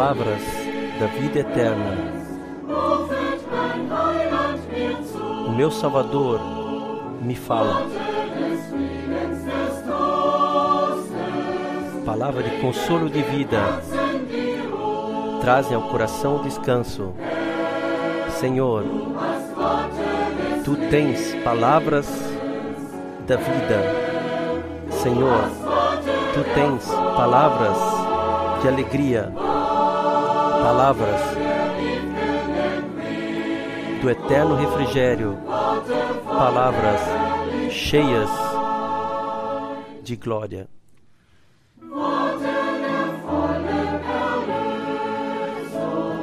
palavras da vida eterna. O meu Salvador me fala. Palavra de consolo de vida trazem ao coração descanso. Senhor, tu tens palavras da vida. Senhor, tu tens palavras de alegria, palavras do eterno refrigério, palavras cheias de glória.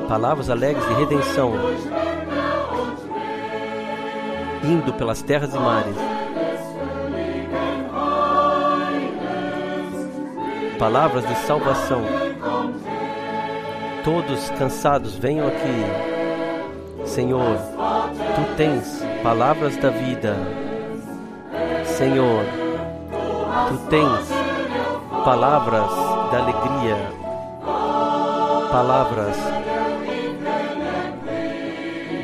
Palavras alegres de redenção, indo pelas terras e mares. Palavras de salvação. Todos cansados, venham aqui. Senhor, tu tens palavras da vida. Senhor, tu tens palavras da alegria. Palavras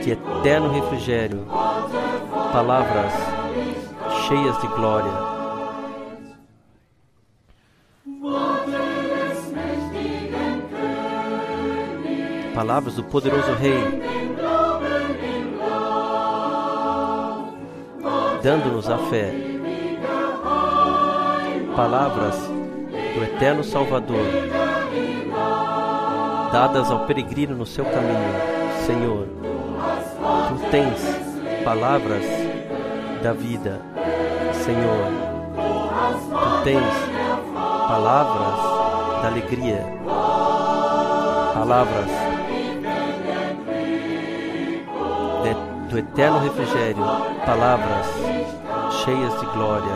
de eterno refrigério, palavras cheias de glória. Palavras do poderoso Rei, dando-nos a fé. Palavras do eterno Salvador, dadas ao peregrino no seu caminho, Senhor. Tu tens palavras da vida, Senhor. Tu tens palavras da alegria, palavras do eterno refrigério, palavras cheias de glória.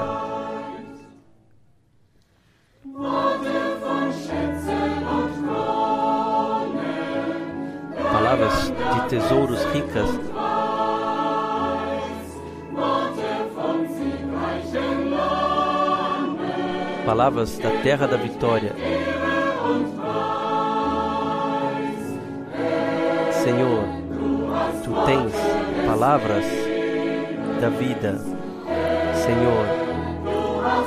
Palavras de tesouros ricas palavras da terra da vitória. Senhor, tu tens palavras da vida. Senhor,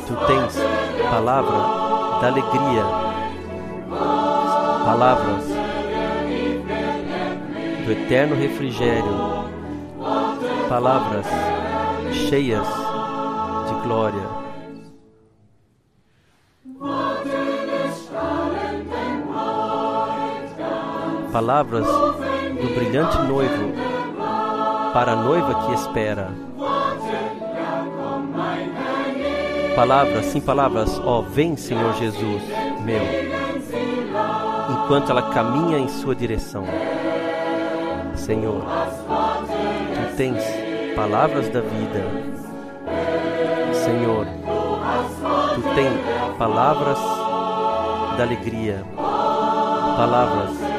tu tens palavra da alegria. Palavras do eterno refrigério. Palavras cheias de glória. palavras do brilhante noivo para a noiva que espera. Palavras, sim, palavras, ó, vem Senhor Jesus, meu, enquanto ela caminha em sua direção. Senhor, tu tens palavras da vida. Senhor, tu tens palavras da alegria, palavras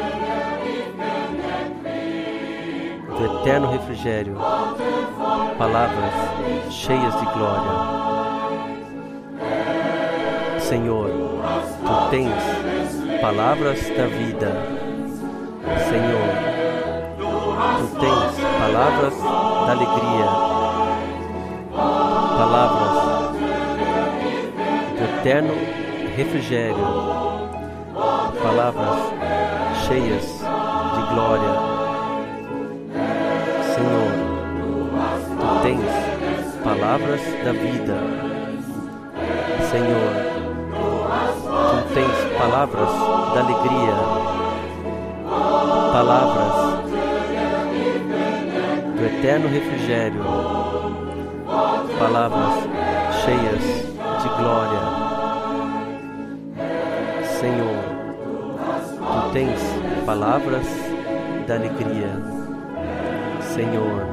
do eterno refrigério, palavras cheias de glória. Senhor, tu tens palavras da vida. Senhor, tu tens palavras da alegria, palavras do eterno refrigério, palavras cheias de glória. Palavras da vida. Senhor, tu tens palavras da alegria, palavras do eterno refrigério, palavras cheias de glória. Senhor, tu tens palavras da alegria. Senhor,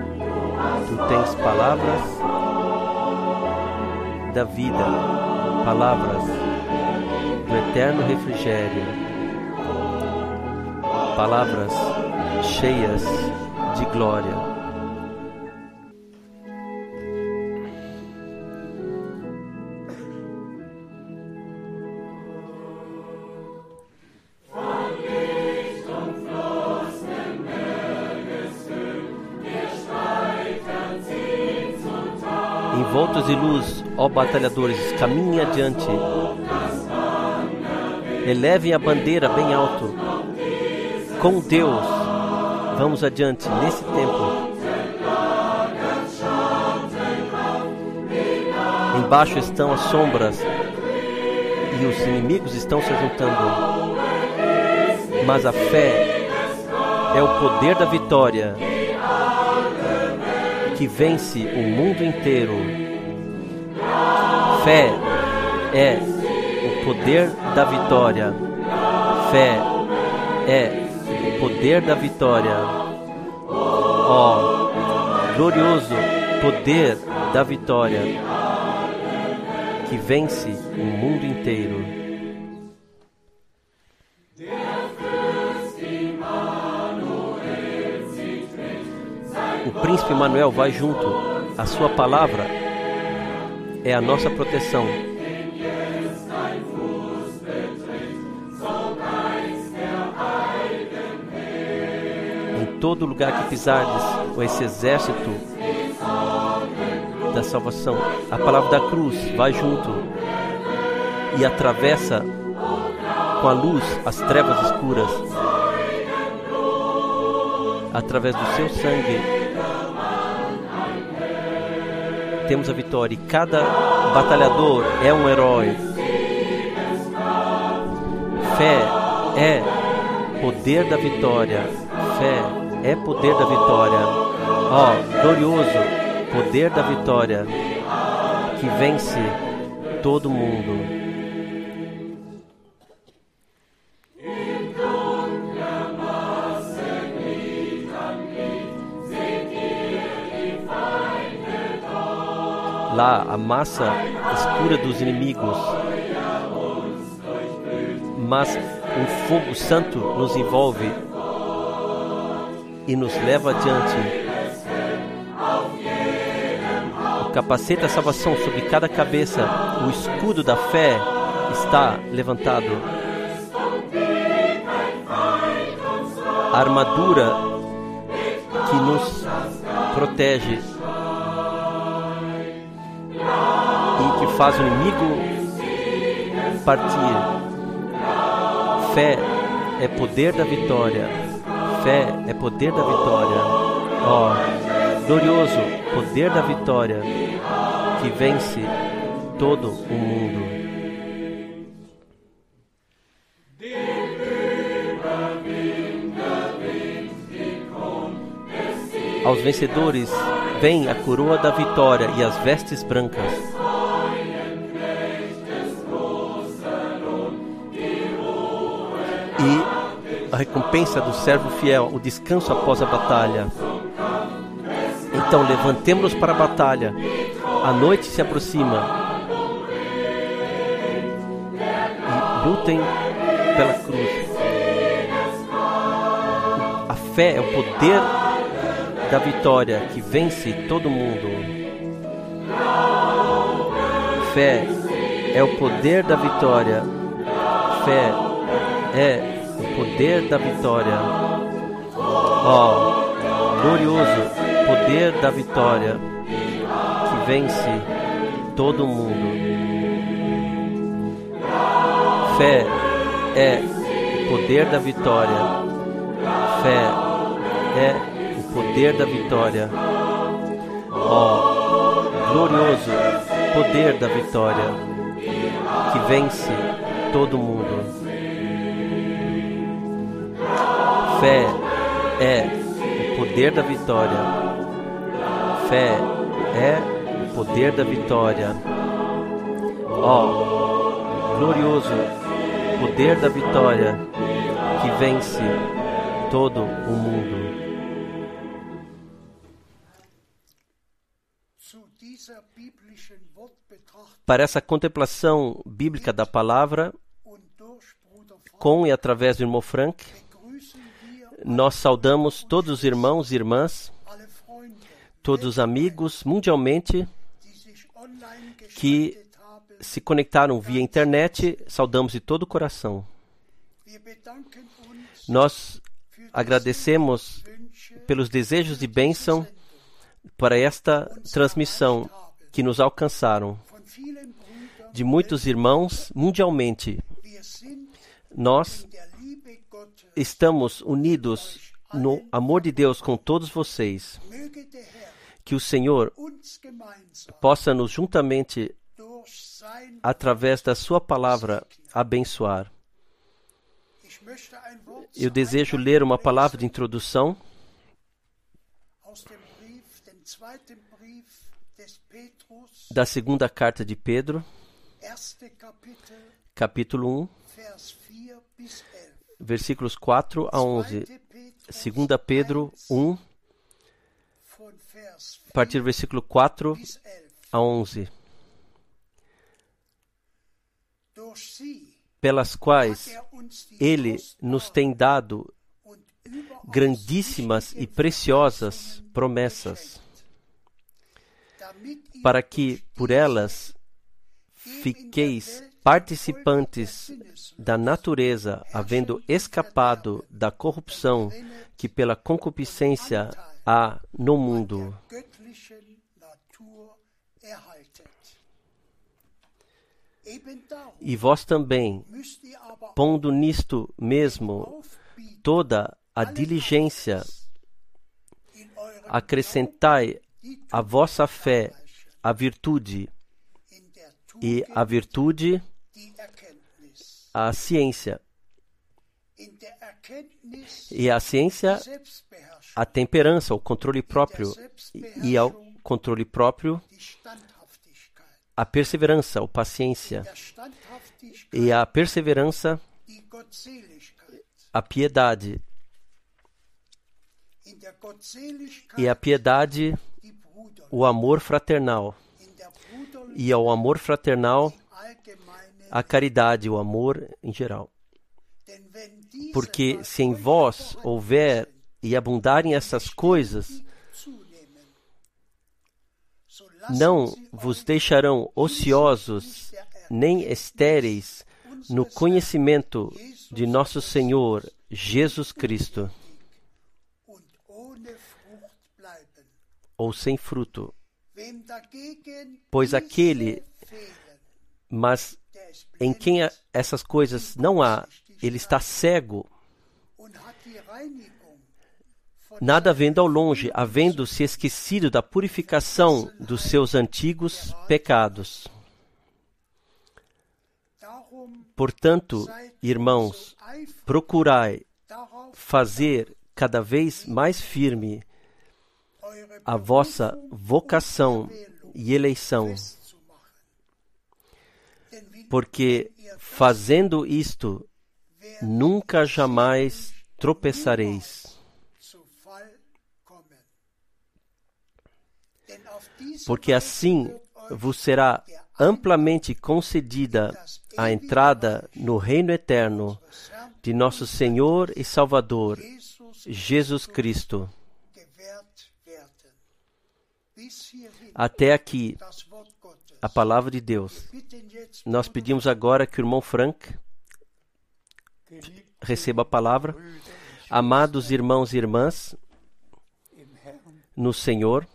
tu tens palavras da vida, palavras do eterno refrigério, palavras cheias de glória. Ó batalhadores, caminhem adiante. Elevem a bandeira bem alto. Com Deus, vamos adiante nesse tempo. Embaixo estão as sombras e os inimigos estão se juntando. Mas a fé é o poder da vitória que vence o mundo inteiro. Fé é o poder da vitória. Fé é o poder da vitória. Ó, oh, glorioso poder da vitória que vence o mundo inteiro. O príncipe Manuel vai junto. A sua palavra é a nossa proteção. Em todo lugar que pisardes, com esse exército da salvação, a palavra da cruz vai junto e atravessa com a luz as trevas escuras. Através do seu sangue, temos a vitória. E cada batalhador é um herói. Fé é poder da vitória. Fé é poder da vitória. Ó, oh, glorioso poder da vitória que vence todo mundo. Lá a massa escura dos inimigos, mas um fogo santo nos envolve e nos leva adiante. Capacete da salvação sobre cada cabeça, o escudo da fé está levantado. A armadura que nos protege faz o inimigo partir. Fé é poder da vitória. Fé é poder da vitória. Ó, oh, glorioso poder da vitória que vence todo o mundo. Aos vencedores vem a coroa da vitória e as vestes brancas. Recompensa do servo fiel, o descanso após a batalha. Então levantemos-nos para a batalha a noite se aproxima. E lutem pela cruz. A fé é o poder da vitória que vence todo mundo. Fé é o poder da vitória. Fé é poder da vitória. Ó, oh, glorioso poder da vitória vence todo mundo. Fé é o poder da vitória. Fé é o poder da vitória. Ó, oh, glorioso poder da vitória que vence todo mundo. Fé é o poder da vitória. Fé é poder da vitória. Ó, oh, glorioso poder da vitória que vence todo o mundo. Para essa contemplação bíblica da palavra, com e através do irmão Frank, nós saudamos todos os irmãos e irmãs, todos os amigos mundialmente que se conectaram via internet, saudamos de todo o coração. Nós agradecemos pelos desejos de bênção para esta transmissão que nos alcançaram de muitos irmãos mundialmente. Nós estamos unidos no amor de Deus com todos vocês. Que o Senhor possa nos juntamente, através da Sua palavra, abençoar. Eu desejo ler uma palavra de introdução da segunda carta de Pedro, capítulo 1, versículos 4 a 11. Segunda Pedro 1, a partir do versículo 4 a 11. Pelas quais ele nos tem dado grandíssimas e preciosas promessas, para que por elas fiqueis participantes da natureza, havendo escapado da corrupção que pela concupiscência há no mundo. E vós também, pondo nisto mesmo toda a diligência, acrescentai a vossa fé a virtude, e a virtude a ciência, e a ciência a temperança, o controle próprio, e ao controle próprio a perseverança, ou paciência, e a perseverança a piedade, e a piedade o amor fraternal, e ao amor fraternal a caridade, o amor em geral. Porque se em vós houver e abundarem essas coisas, não vos deixarão ociosos nem estéreis no conhecimento de nosso Senhor Jesus Cristo, ou sem fruto. Pois aquele, mas em quem essas coisas não há, ele está cego, nada vendo ao longe, havendo se esquecido da purificação dos seus antigos pecados. Portanto, irmãos, procurai fazer cada vez mais firme a vossa vocação e eleição. Porque fazendo isto, nunca jamais tropeçareis. Porque assim vos será amplamente concedida a entrada no reino eterno de nosso Senhor e Salvador, Jesus Cristo. Até aqui, a palavra de Deus. Nós pedimos agora que o irmão Frank receba a palavra. Amados irmãos e irmãs, no Senhor,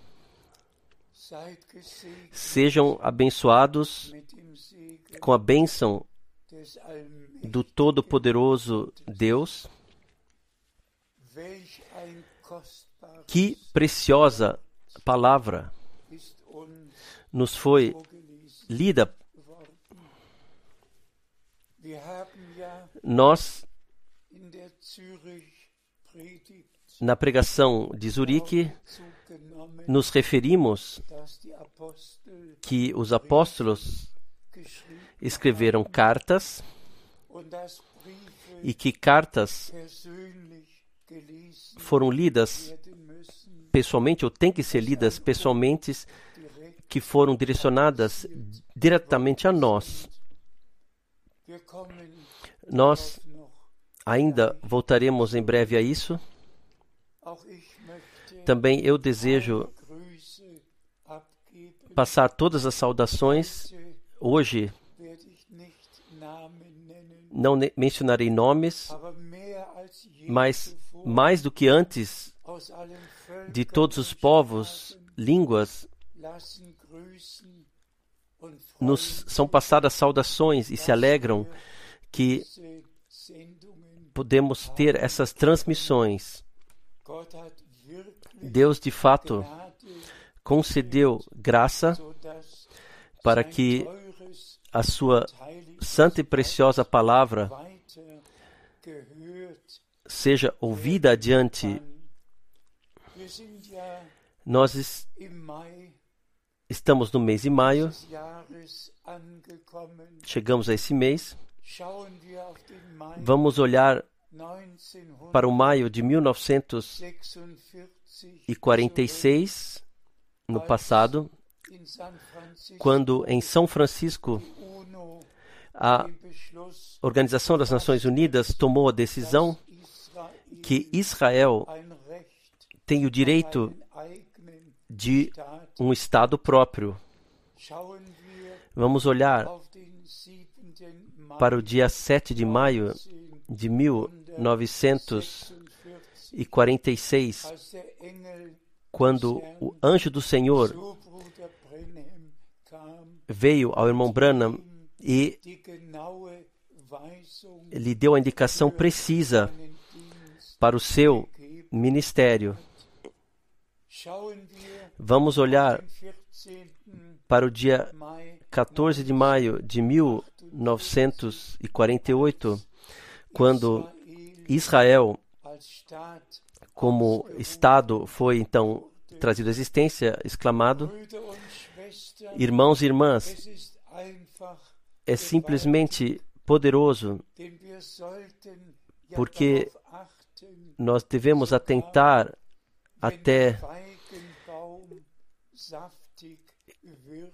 sejam abençoados com a bênção do Todo-Poderoso Deus. Que preciosa palavra nos foi lida. Nós, na pregação de Zurique, nos referimos que os apóstolos escreveram cartas e que cartas foram lidas pessoalmente ou têm que ser lidas pessoalmente que foram direcionadas diretamente a nós. Nós ainda voltaremos em breve a isso. Também eu desejo passar todas as saudações. Hoje não mencionarei nomes, mas mais do que antes, de todos os povos, línguas nos são passadas saudações e se alegram que podemos ter essas transmissões. Deus, de fato, concedeu graça para que a sua santa e preciosa palavra seja ouvida adiante. Nós estamos no mês de maio, chegamos a esse mês. Vamos olhar para o maio de 1946, no passado, quando em São Francisco a Organização das Nações Unidas tomou a decisão que Israel tem o direito de um Estado próprio. Vamos olhar para o dia 7 de maio de 1946, quando o anjo do Senhor veio ao irmão Branham e lhe deu a indicação precisa para o seu ministério. Vamos olhar para o dia 14 de maio de 1948, quando Israel, como Estado, foi então trazido à existência, exclamado: Irmãos e irmãs, é simplesmente poderoso, porque nós devemos atentar até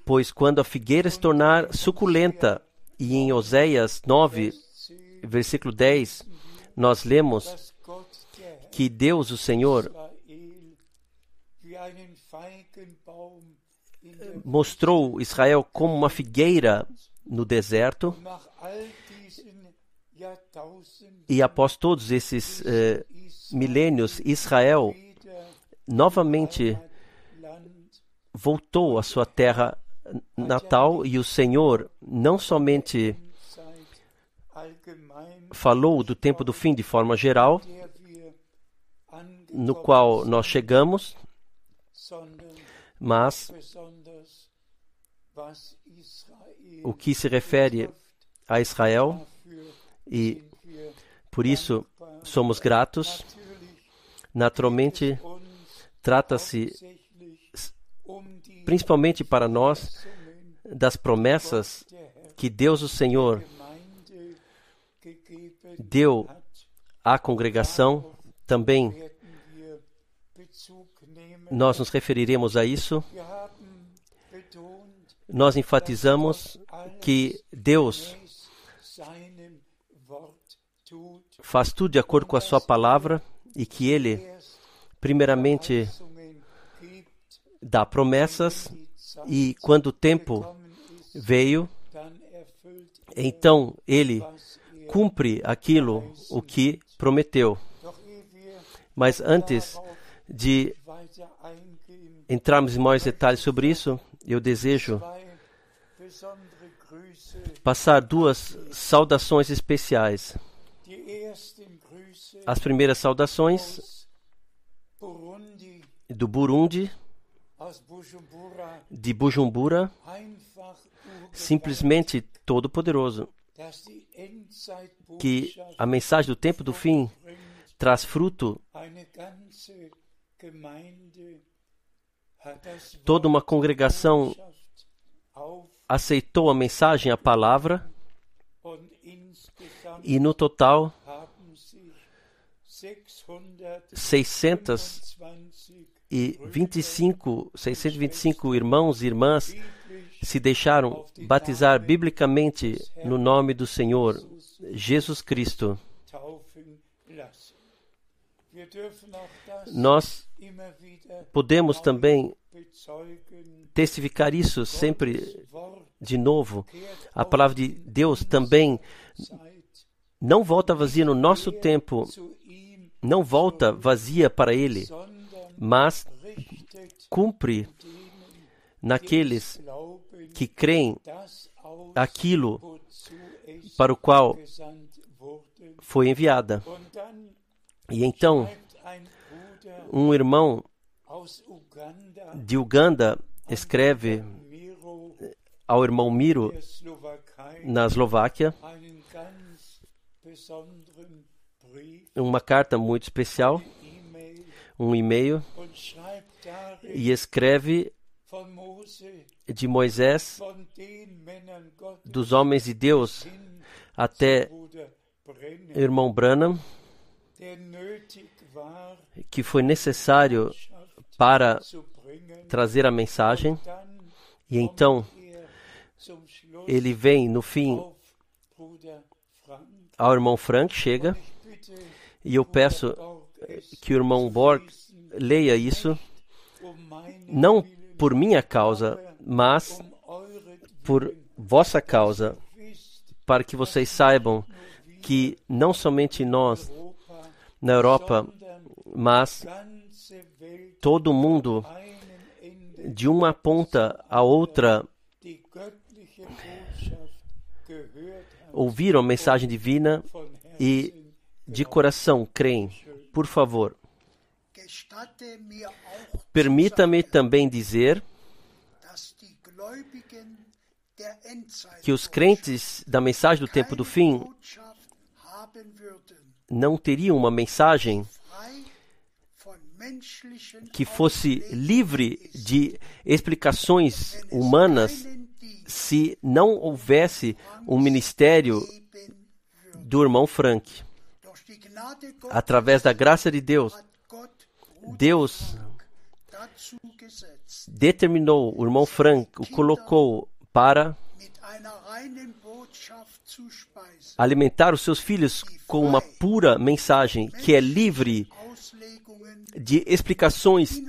pois quando a figueira se tornar suculenta, e em Oséias 9, versículo 10, nós lemos que Deus, o Senhor, mostrou Israel como uma figueira no deserto. E após todos esses eh, milênios, Israel novamente voltou à sua terra natal e o Senhor não somente falou do tempo do fim de forma geral, no qual nós chegamos, mas o que se refere a Israel e por isso somos gratos. Naturalmente, trata-se principalmente para nós das promessas que Deus, o Senhor, deu à congregação. Também nós nos referiremos a isso. Nós enfatizamos que Deus faz tudo de acordo com a Sua palavra e que Ele, primeiramente, dá promessas e quando o tempo veio, então ele cumpre aquilo o que prometeu. Mas antes de entrarmos em maiores detalhes sobre isso, eu desejo passar duas saudações especiais. As primeiras saudações do Burundi, de Bujumbura, simplesmente todo-poderoso, que a mensagem do tempo do fim traz fruto. Toda uma congregação aceitou a mensagem, a palavra, e no total 600 e 25, 625 irmãos e irmãs se deixaram batizar biblicamente no nome do Senhor Jesus Cristo. Nós podemos também testificar isso sempre de novo. A palavra de Deus também não volta vazia no nosso tempo, não volta vazia para Ele, mas cumpre naqueles que creem aquilo para o qual foi enviada. E então, um irmão de Uganda escreve ao irmão Miro na Eslováquia uma carta muito especial, um e-mail, e escreve de Moisés, dos homens de Deus, até irmão Branham, que foi necessário para trazer a mensagem, e então ele vem no fim ao irmão Frank, chega, e eu peço que o irmão Borg leia isso, não por minha causa, mas por vossa causa, para que vocês saibam que não somente nós na Europa, mas todo mundo de uma ponta a outra ouviram a mensagem divina e de coração creem. Por favor, permita-me também dizer que os crentes da mensagem do tempo do fim não teriam uma mensagem que fosse livre de explicações humanas se não houvesse um ministério do irmão Frank. Através da graça de Deus, Deus determinou o irmão Frank, o colocou para alimentar os seus filhos com uma pura mensagem que é livre de explicações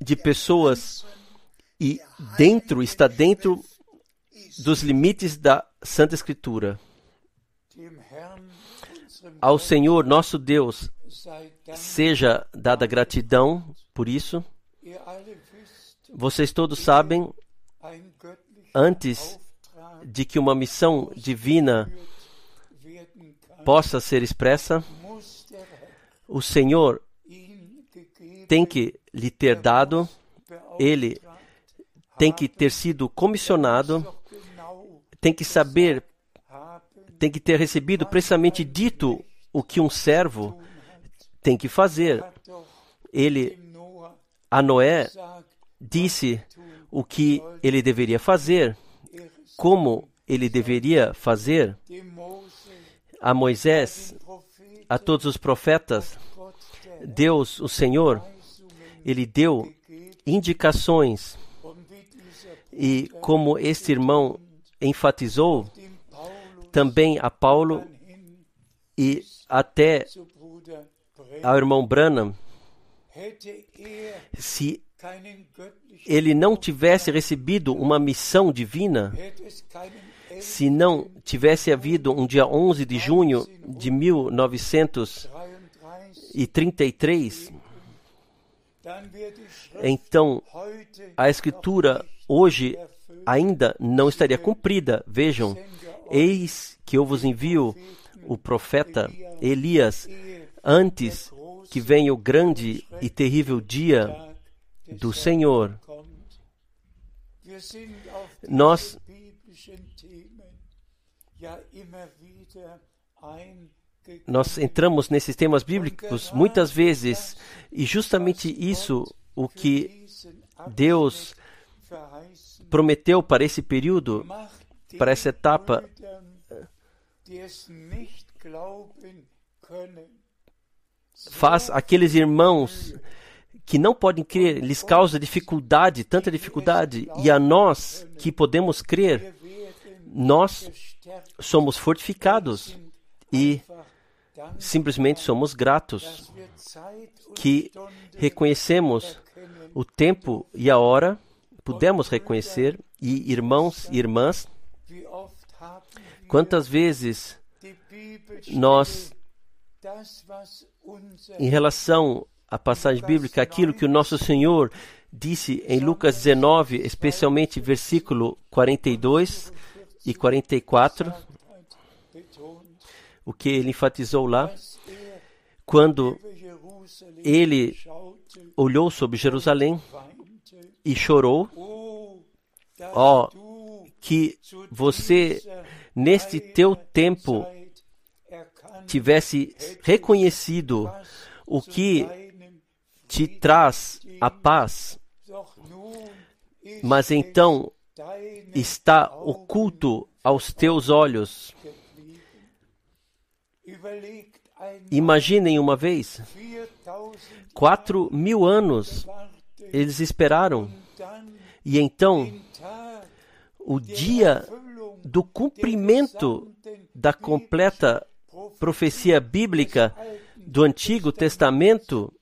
de pessoas e dentro está dentro dos limites da Santa Escritura. Ao Senhor nosso Deus seja dada gratidão por isso. Vocês todos sabem, antes de que uma missão divina possa ser expressa, o Senhor tem que lhe ter dado, ele tem que ter sido comissionado, tem que saber, tem que ter recebido precisamente dito o que um servo tem que fazer. Ele, a Noé, disse o que ele deveria fazer, como ele deveria fazer. A Moisés, a todos os profetas, Deus, o Senhor, ele deu indicações. E como este irmão enfatizou, também a Paulo e até ao irmão Branham, se ele não tivesse recebido uma missão divina, se não tivesse havido um dia 11 de junho de 1933, então a Escritura hoje ainda não estaria cumprida. Vejam, eis que eu vos envio o profeta Elias antes que venha o grande e terrível dia do Senhor. Nós nós entramos nesses temas bíblicos muitas vezes e justamente isso o que Deus prometeu para esse período, para essa etapa, faz aqueles irmãos que não podem crer, lhes causa dificuldade, tanta dificuldade, e a nós que podemos crer, nós somos fortificados e simplesmente somos gratos que reconhecemos o tempo e a hora, pudemos reconhecer, e irmãos e irmãs, quantas vezes nós, em relação à passagem bíblica, aquilo que o nosso Senhor disse em Lucas 19, especialmente versículo 42 e 44, o que ele enfatizou lá, quando ele olhou sobre Jerusalém e chorou. Ó, oh, que você, neste teu tempo, tivesse reconhecido o que te traz a paz, mas então está oculto aos teus olhos. Imaginem uma vez, quatro mil anos eles esperaram, e então o dia do cumprimento da completa profecia bíblica do Antigo Testamento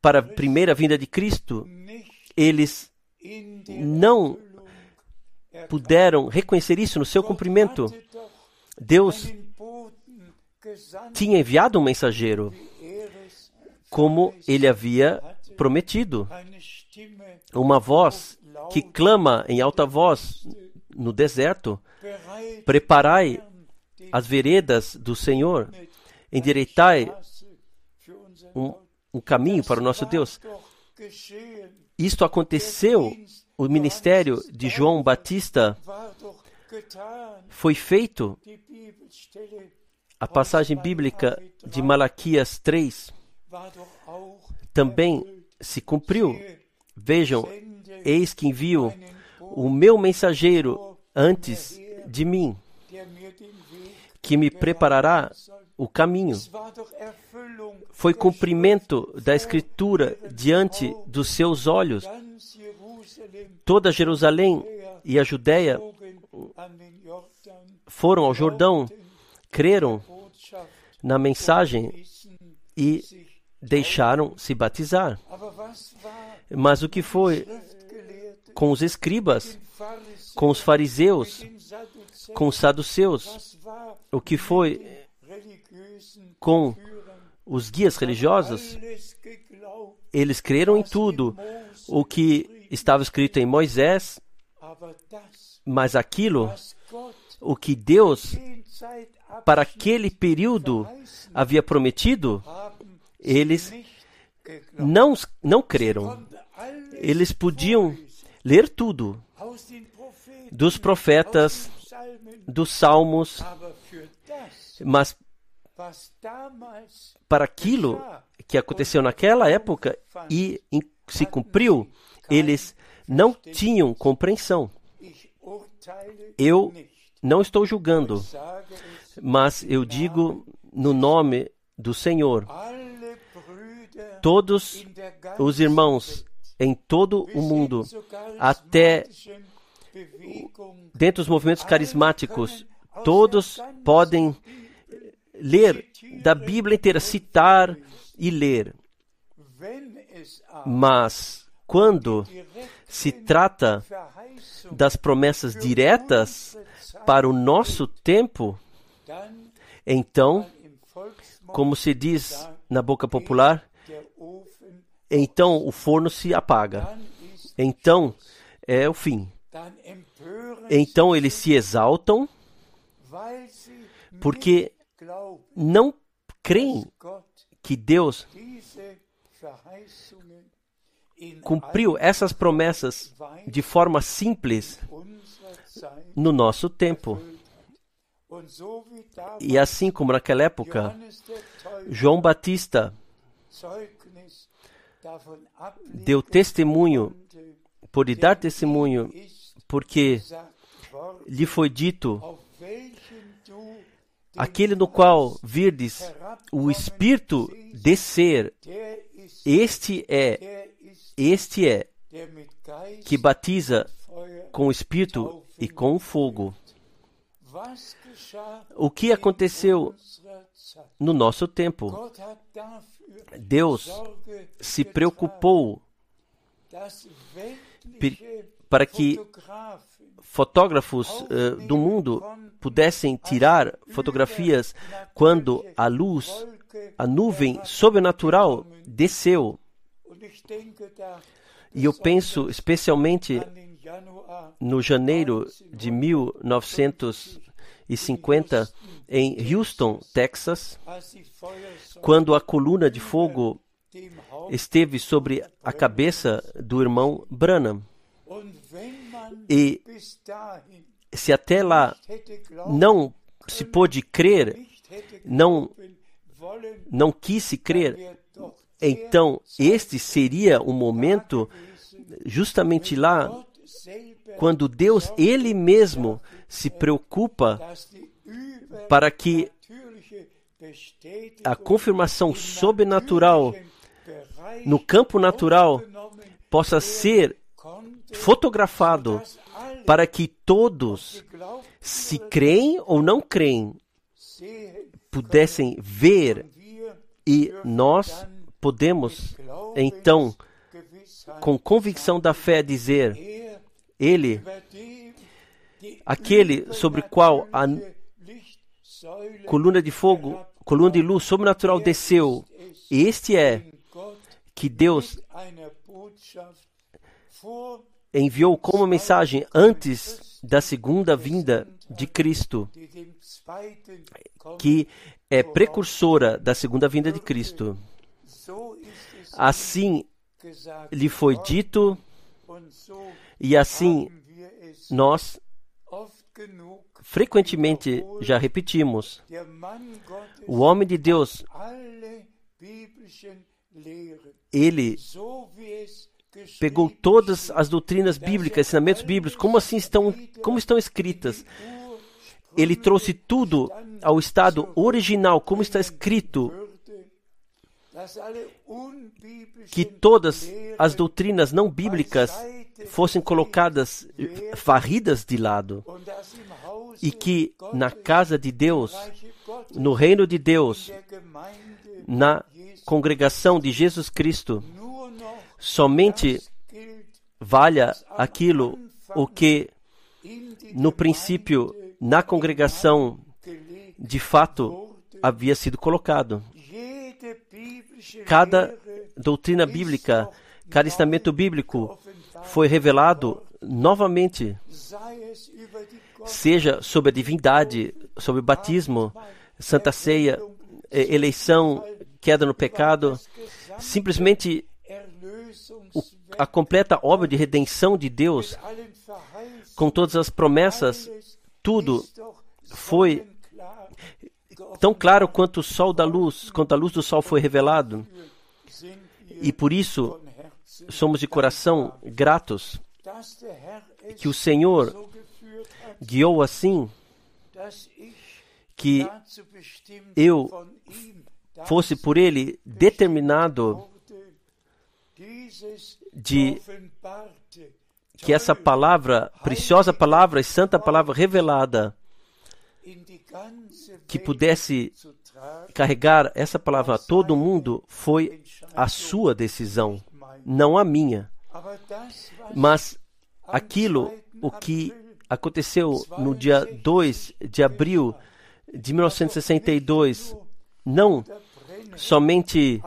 para a primeira vinda de Cristo, eles não puderam reconhecer isso no seu cumprimento. Deus tinha enviado um mensageiro, como ele havia prometido. Uma voz que clama em alta voz no deserto: Preparai as veredas do Senhor, endireitai um, um caminho para o nosso Deus. Isto aconteceu, o ministério de João Batista foi feito. A passagem bíblica de Malaquias 3 também se cumpriu. Vejam, eis que envio o meu mensageiro antes de mim, que me preparará o caminho. Foi cumprimento da Escritura diante dos seus olhos. Toda Jerusalém e a Judéia foram ao Jordão, creram na mensagem e deixaram se batizar. Mas o que foi com os escribas, com os fariseus, com os saduceus? O que foi com os guias religiosos? Eles creram em tudo o que estava escrito em Moisés, mas aquilo, o que Deus para aquele período havia prometido, eles não, não creram. Eles podiam ler tudo dos profetas, dos salmos, mas para aquilo que aconteceu naquela época e se cumpriu, eles não tinham compreensão. Eu não estou julgando, mas eu digo no nome do Senhor. Todos os irmãos em todo o mundo, até dentro dos movimentos carismáticos, todos podem ler da Bíblia inteira, citar e ler. Mas quando se trata das promessas diretas para o nosso tempo, então, como se diz na boca popular, então o forno se apaga. Então é o fim. Então eles se exaltam porque não creem que Deus cumpriu essas promessas de forma simples no nosso tempo. E assim como naquela época, João Batista deu testemunho, por dar testemunho, porque lhe foi dito: aquele no qual virdes o Espírito descer, este é, este é, que batiza com o Espírito e com o fogo. O que aconteceu no nosso tempo? Deus se preocupou para que fotógrafos uh, do mundo pudessem tirar fotografias quando a luz, a nuvem sobrenatural desceu. E eu penso especialmente no janeiro de 1950, em Houston, Texas, quando a coluna de fogo esteve sobre a cabeça do irmão Branham. E se até lá não se pôde crer, não, não quis se crer, então este seria o momento, justamente lá, quando Deus, Ele mesmo, se preocupa para que a confirmação sobrenatural no campo natural possa ser fotografado para que todos, se creem ou não creem, pudessem ver e nós podemos então com convicção da fé dizer ele aquele sobre o qual a coluna de fogo, coluna de luz sobrenatural desceu, este é que Deus enviou como mensagem antes da segunda vinda de Cristo, que é precursora da segunda vinda de Cristo. Assim lhe foi dito, e assim nós frequentemente já repetimos. O homem de Deus, ele pegou todas as doutrinas bíblicas, ensinamentos bíblicos, como assim estão, como estão escritas. Ele trouxe tudo ao estado original, como está escrito. Que todas as doutrinas não bíblicas fossem colocadas, varridas de lado. E que na casa de Deus, no reino de Deus, na congregação de Jesus Cristo, somente valha aquilo o que no princípio na congregação de fato havia sido colocado. Cada doutrina bíblica, cada ensinamento bíblico foi revelado novamente, seja sobre a divindade, sobre o batismo, santa ceia, eleição, queda no pecado, simplesmente a completa obra de redenção de Deus, com todas as promessas, tudo foi tão claro quanto o sol da luz, quanto a luz do sol foi revelado. E por isso somos de coração gratos que o Senhor guiou assim que eu fosse por ele determinado de que essa palavra, preciosa palavra e santa palavra revelada, que pudesse carregar essa palavra a todo mundo, foi a sua decisão, não a minha. Mas aquilo, o que aconteceu no dia 2 de abril de 1962, não somente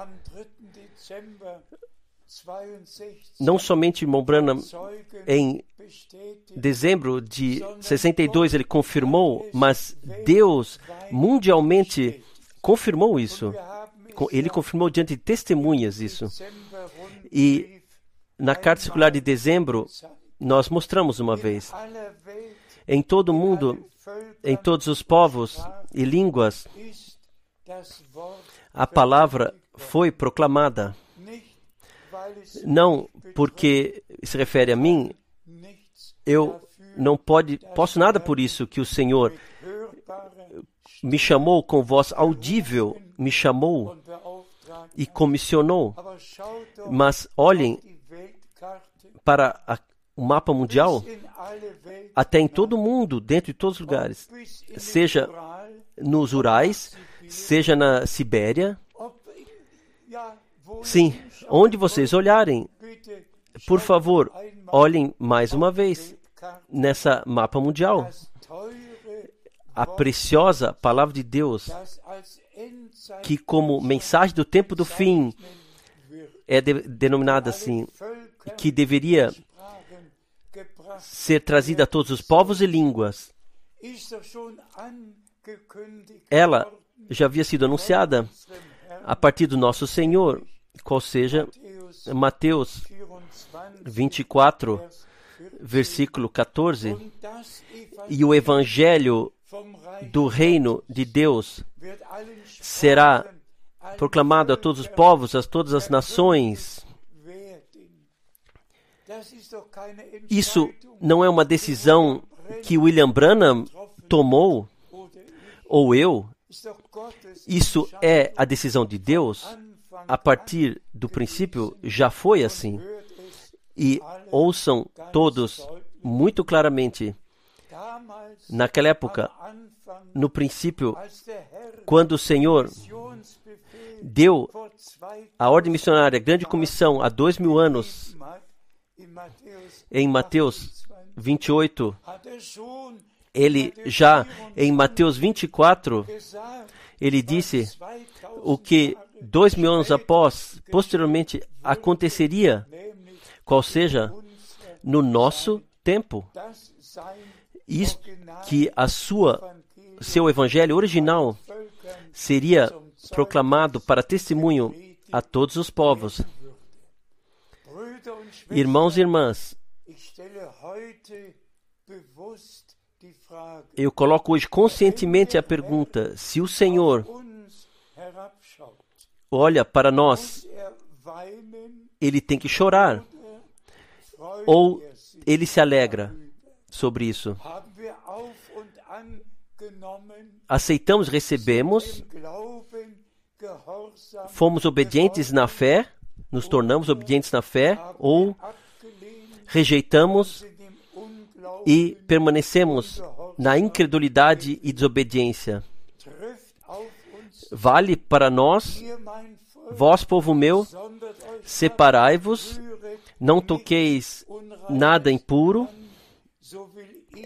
não somente Mombrana em dezembro de 62 ele confirmou, mas Deus mundialmente confirmou isso. Ele confirmou diante de testemunhas isso. E na carta circular de dezembro nós mostramos uma vez em todo o mundo, em todos os povos e línguas, a palavra foi proclamada. Não porque se refere a mim, eu não pode, posso nada por isso que o Senhor me chamou com voz audível, me chamou e comissionou. Mas olhem para a, o mapa mundial, até em todo o mundo, dentro de todos os lugares, seja nos Urais, seja na Sibéria. Sim, onde vocês olharem, por favor, olhem mais uma vez nessa mapa mundial. A preciosa palavra de Deus, que como mensagem do tempo do fim é de, denominada assim, que deveria ser trazida a todos os povos e línguas. Ela já havia sido anunciada a partir do nosso Senhor, qual seja Mateus 24, versículo 14. E o evangelho do reino de Deus será proclamado a todos os povos, a todas as nações. Isso não é uma decisão que William Branham tomou, ou eu. Isso é a decisão de Deus. A partir do princípio, já foi assim. E ouçam todos muito claramente. Naquela época, no princípio, quando o Senhor deu a ordem missionária, a grande comissão, há dois mil anos, em Mateus 28, ele já em Mateus 24, ele disse o que dois mil anos após, posteriormente, aconteceria, qual seja, no nosso tempo. Isto, que a sua, seu evangelho original seria proclamado para testemunho a todos os povos. Irmãos e irmãs, eu coloco hoje conscientemente a pergunta: se o Senhor olha para nós, ele tem que chorar ou ele se alegra sobre isso? Aceitamos, recebemos, fomos obedientes na fé, nos tornamos obedientes na fé ou rejeitamos e permanecemos na incredulidade e desobediência. Vale para nós, vós, povo meu, separai-vos, não toqueis nada impuro,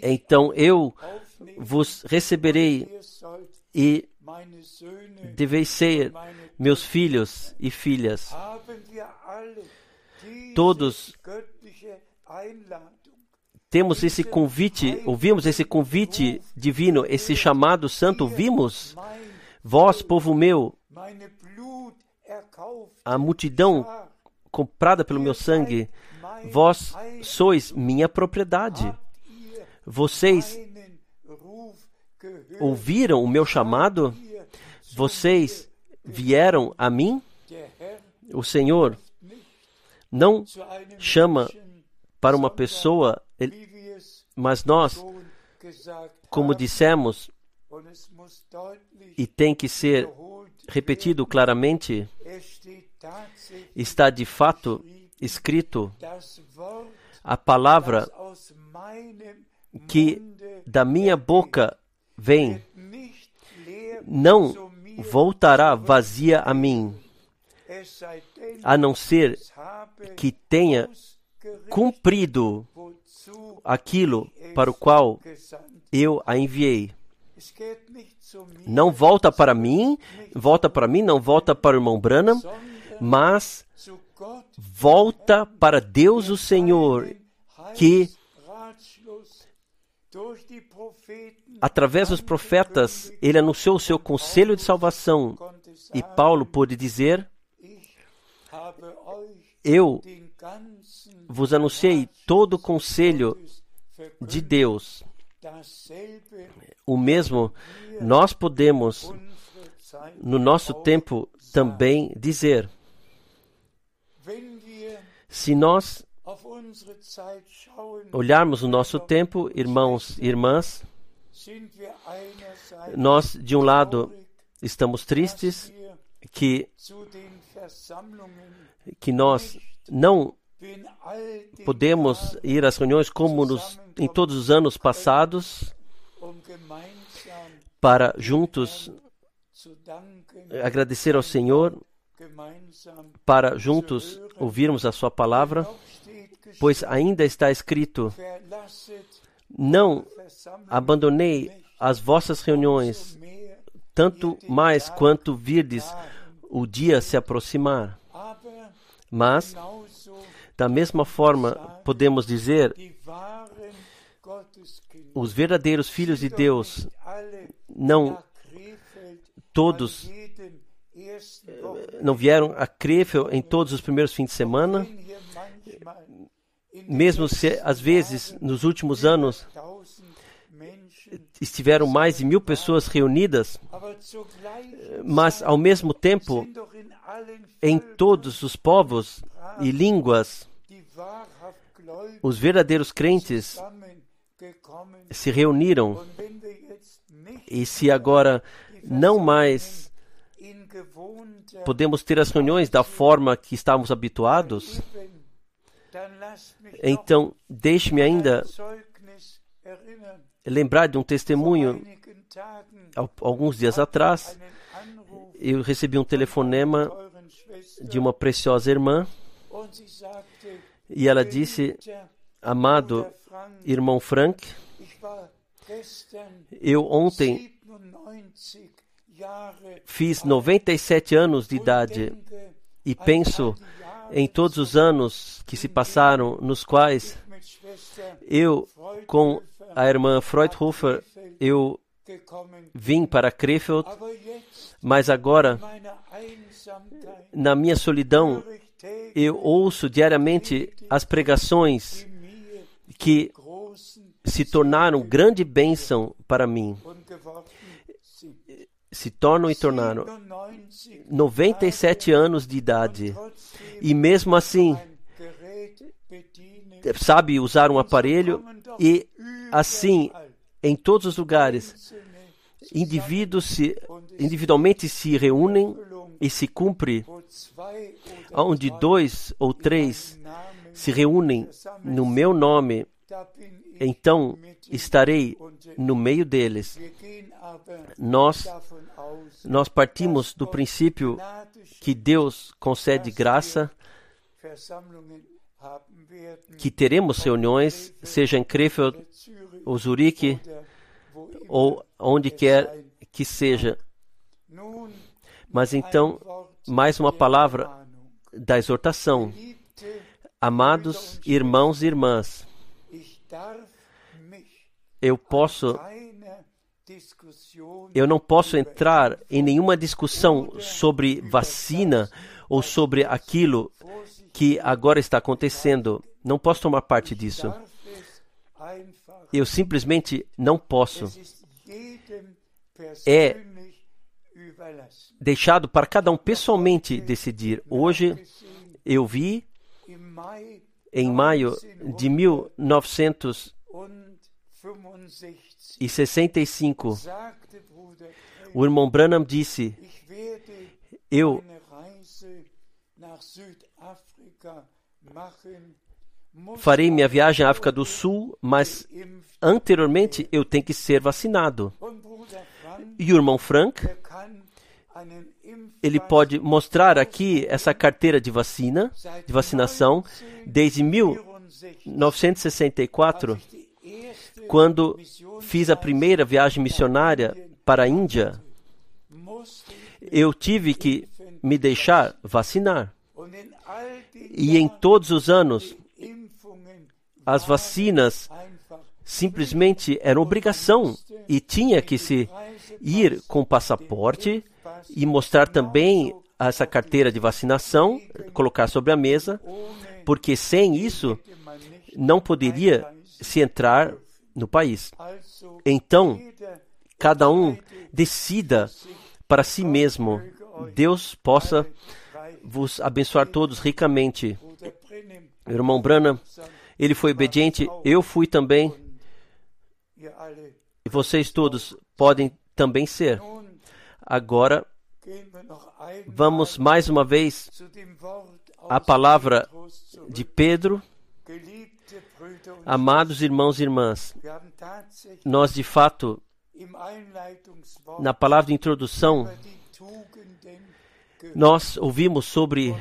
então eu vos receberei e deveis ser meus filhos e filhas. Todos temos esse convite, ouvimos esse convite divino, esse chamado santo, ouvimos? Vós, povo meu, a multidão comprada pelo meu sangue, vós sois minha propriedade. Vocês ouviram o meu chamado? Vocês vieram a mim? O Senhor não chama para uma pessoa, mas nós, como dissemos, e tem que ser repetido claramente, está de fato escrito a palavra que da minha boca vem, não voltará vazia a mim, a não ser que tenha cumprido aquilo para o qual eu a enviei. Não volta para mim, volta para mim, não volta para o irmão Branham, mas volta para Deus o Senhor, que através dos profetas ele anunciou o seu conselho de salvação. E Paulo pôde dizer: Eu vos anunciei todo o conselho de Deus. O mesmo nós podemos, no nosso tempo, também dizer. Se nós olharmos o nosso tempo, irmãos e irmãs, nós, de um lado, estamos tristes que, que nós não podemos ir às reuniões como nos, em todos os anos passados para juntos agradecer ao Senhor, para juntos ouvirmos a Sua palavra, pois ainda está escrito: Não abandonei as vossas reuniões, tanto mais quanto virdes o dia se aproximar. Mas, da mesma forma, podemos dizer, os verdadeiros filhos de Deus não todos Wochenende não vieram a Krefeld em todos os primeiros fins de semana, mesmo se às vezes nos últimos anos 1000 Menschen, estiveram mais de mil pessoas reunidas, mas ao mesmo tempo em todos os povos e línguas os verdadeiros crentes se reuniram e se agora não mais podemos ter as reuniões da forma que estávamos habituados, então deixe-me ainda lembrar de um testemunho. Alguns dias atrás, eu recebi um telefonema de uma preciosa irmã. E ela disse: "Geliebter Amado irmão Frank, eu ontem 97 Jahre fiz 97 anos de idade e penso em todos os anos que se passaram, nos quais eu, com a irmã Freudhofer, eu vim para Krefeld, mas agora, na minha solidão, eu ouço diariamente as pregações que se tornaram grande bênção para mim. Se tornam e tornaram 97 97 anos de idade. E mesmo assim, sabe usar um aparelho e assim, em todos os lugares, indivíduos se, individualmente se reúnem e se cumpre onde dois ou três se reúnem no meu nome, então estarei no meio deles. Nós, nós partimos do princípio que Deus concede graça, que teremos reuniões, seja em Krefeld ou Zurique ou onde quer que seja. Mas então, mais uma palavra da exortação. Amados irmãos e irmãs, eu posso, eu não posso entrar em nenhuma discussão sobre vacina ou sobre aquilo que agora está acontecendo. Não posso tomar parte disso. Eu simplesmente não posso. É. Deixado para cada um pessoalmente decidir. Hoje eu vi em maio de 1965, 1965 sagte Bruder Frey, o irmão Branham disse: Eu farei minha viagem à África do Sul, mas anteriormente eu tenho que ser vacinado. E o irmão Frank, ele pode mostrar aqui essa carteira de vacina, de vacinação, desde 1964, als ich die erste quando fiz a primeira viagem missionária para a Índia. Eu tive que me deixar vacinar. E em todos os anos, as vacinas simplesmente eram obrigação e tinha que se ir com passaporte e mostrar também essa carteira de vacinação, colocar sobre a mesa, porque sem isso não poderia se entrar no país. Então, cada um decida para si mesmo. Deus possa vos abençoar todos ricamente. Brennim Irmão Branham, ele foi obediente, eu fui também, e vocês todos podem também ser. Agora, vamos mais uma vez à palavra de Pedro. Amados irmãos e irmãs, nós de fato, na palavra de introdução, nós ouvimos sobre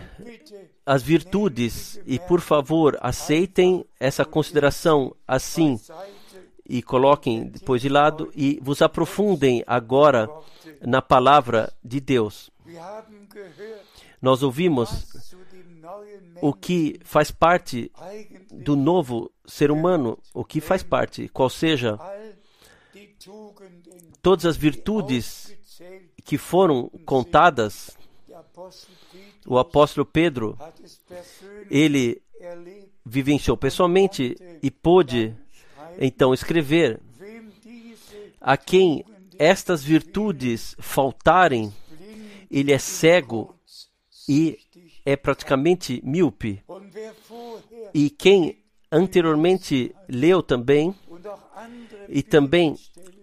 as virtudes e, por favor, aceitem essa consideração assim e coloquem depois de lado e vos aprofundem agora na palavra de Deus. Nós ouvimos o que faz parte do novo ser humano, o que faz parte, qual seja todas as virtudes que foram contadas, o apóstolo Pedro, ele vivenciou pessoalmente e pôde então escrever a quem estas virtudes faltarem, ele é cego e é praticamente míope. E quem anteriormente leu também, e também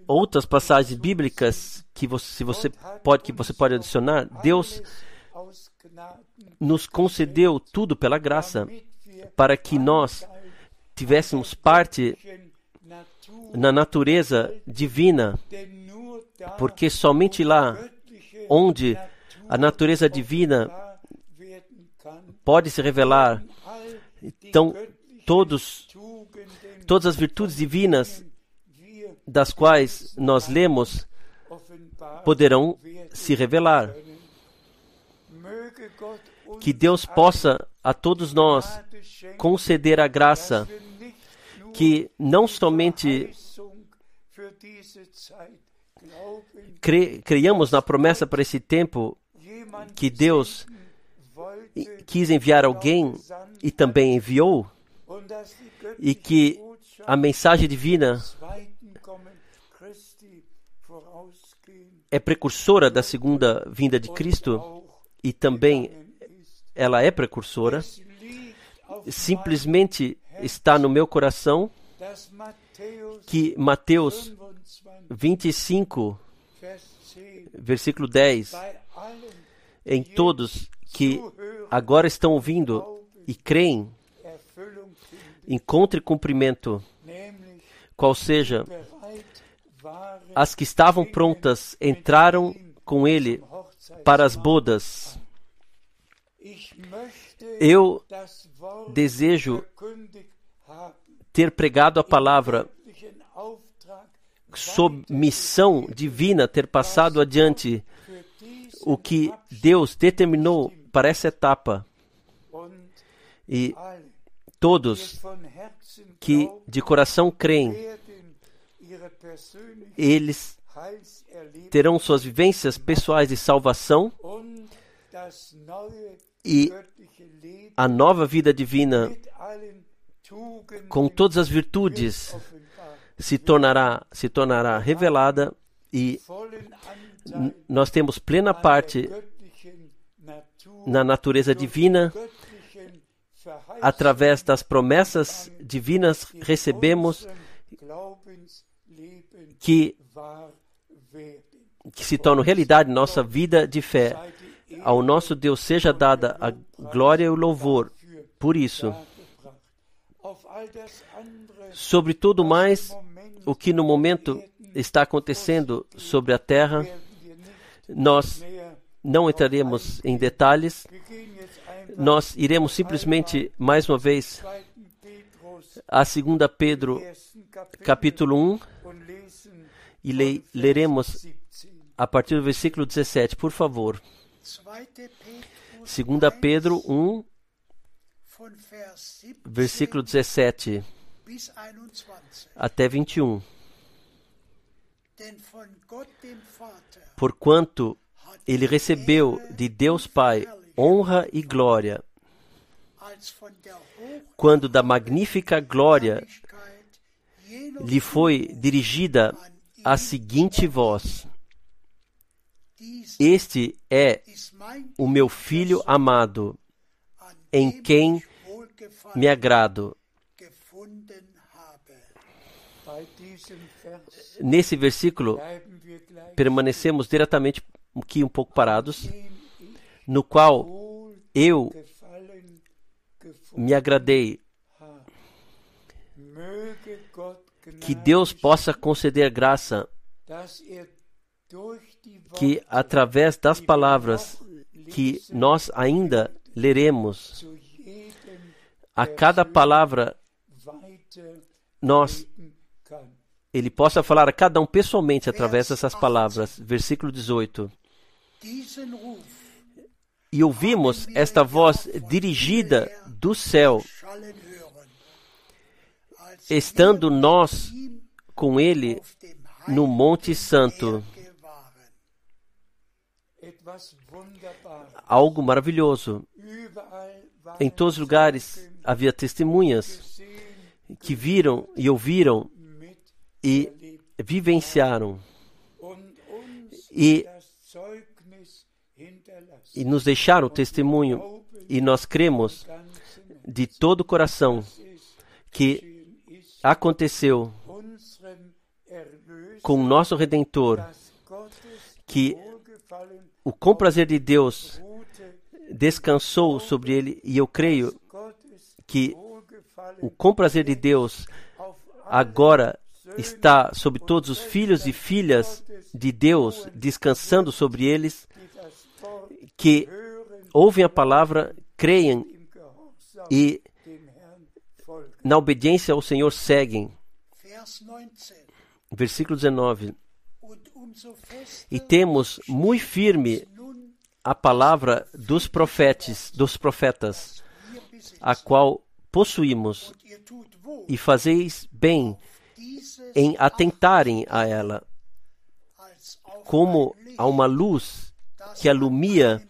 outras passagens bíblicas que você, você pode, que você pode adicionar, Deus nos concedeu tudo pela graça para que nós tivéssemos parte na natureza divina, porque somente lá onde a natureza divina pode se revelar, então todos todas as virtudes divinas das quais nós lemos poderão se revelar. Que Deus possa a todos nós conceder a graça que não somente creiamos na promessa para esse tempo que Deus quis enviar alguém e também enviou, e que a mensagem divina é precursora da segunda vinda de Cristo e também ela é precursora. Simplesmente está no meu coração que Mateus 25, 25, Vers 10 versículo 10, bei allen em todos que agora estão ouvindo e creem, encontre cumprimento, qual seja, as que estavam prontas entraram com ele para as bodas. Eu desejo ter pregado a palavra sob missão divina, ter passado adiante o que Deus determinou para essa etapa. E todos que de coração creem, eles terão suas vivências pessoais de salvação e a nova vida divina, com todas as virtudes, se tornará, se tornará revelada e nós temos plena parte na natureza divina. Através das promessas divinas recebemos que, que se tornam realidade nossa vida de fé. Ao nosso Deus seja dada a glória e o louvor por isso. Sobre tudo mais, o que no momento está acontecendo sobre a terra, nós não entraremos em detalhes. Nós iremos simplesmente, mais uma vez, 2. Petrus, a 2 Pedro, capítulo 1, und lesen e le- leremos 17. a partir do versículo 17, por favor. 2. Petrus 2 Pedro 1, von Vers 17 versículo 17 bis 21. até 21. Denn von Gott dem Vater Porquanto ele recebeu de Deus Pai honra e glória, quando da magnífica glória lhe foi dirigida a seguinte voz: Este é o meu filho amado, em quem me agrado. Nesse versículo, permanecemos diretamente aqui um pouco parados, no qual eu me agradei. Que Deus possa conceder graça que, através das palavras que nós ainda leremos, a cada palavra nós ele possa falar a cada um pessoalmente através dessas palavras. Versículo 18. Diesen Ruf e ouvimos esta voz dirigida do céu, estando nós com ele no Monte Santo. Algo maravilhoso. Em todos os lugares havia testemunhas que viram e ouviram e vivenciaram e, e nos deixaram o testemunho. E nós cremos de todo o coração que aconteceu com o nosso Redentor, que o comprazer de Deus descansou sobre ele. E eu creio que o comprazer de Deus agora está sobre todos os filhos e filhas de Deus, descansando sobre eles, que ouvem a palavra, creem e na obediência ao Senhor seguem. Vers 19. Versículo 19. Und umso fester E temos muito firme a palavra dos profetas, dos profetas, a qual possuímos, e fazeis bem em atentarem a ela, como a uma luz que alumia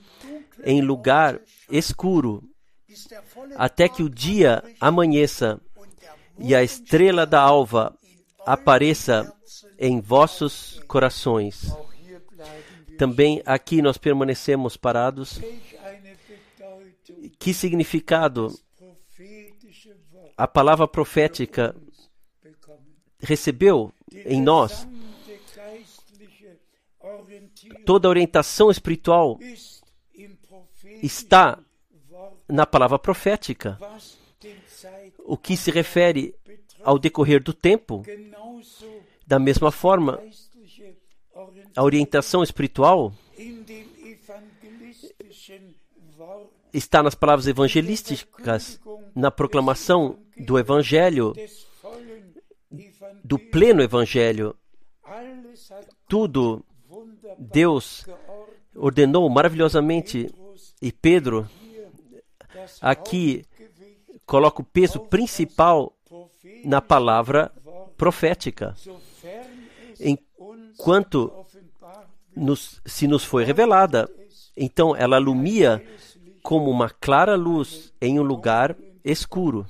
em lugar escuro, até que o dia amanheça e a estrela da alva apareça em vossos corações. Também aqui nós permanecemos parados. Que significado a palavra profética recebeu em nós? Toda orientação espiritual está na palavra profética, o que se refere ao decorrer do tempo. Da mesma forma, a orientação espiritual está nas palavras evangelísticas, na proclamação do evangelho, do pleno evangelho. Tudo Deus ordenou maravilhosamente. E Pedro aqui coloca o peso principal na palavra profética, offenbar nos, se nos foi revelada. Então ela alumia como uma clara luz em um lugar escuro.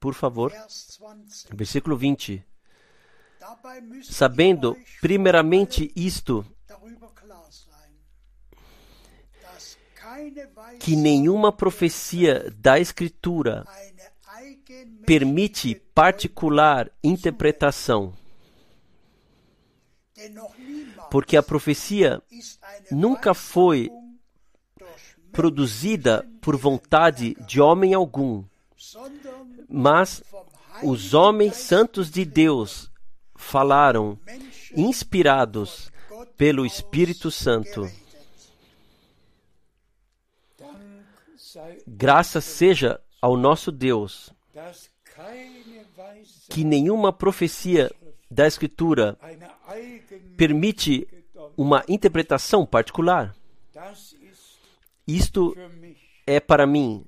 Por favor, Vers 20. versículo 20. Dabei müsst Sabendo primeiramente isto, que nenhuma profecia da Escritura permite particular interpretação, porque a profecia nunca foi produzida por vontade de homem algum, mas os homens santos de Deus falaram, inspirados pelo Espírito Santo. Graças seja ao nosso Deus, que nenhuma profecia da Escritura permite uma interpretação particular. Isto é para mim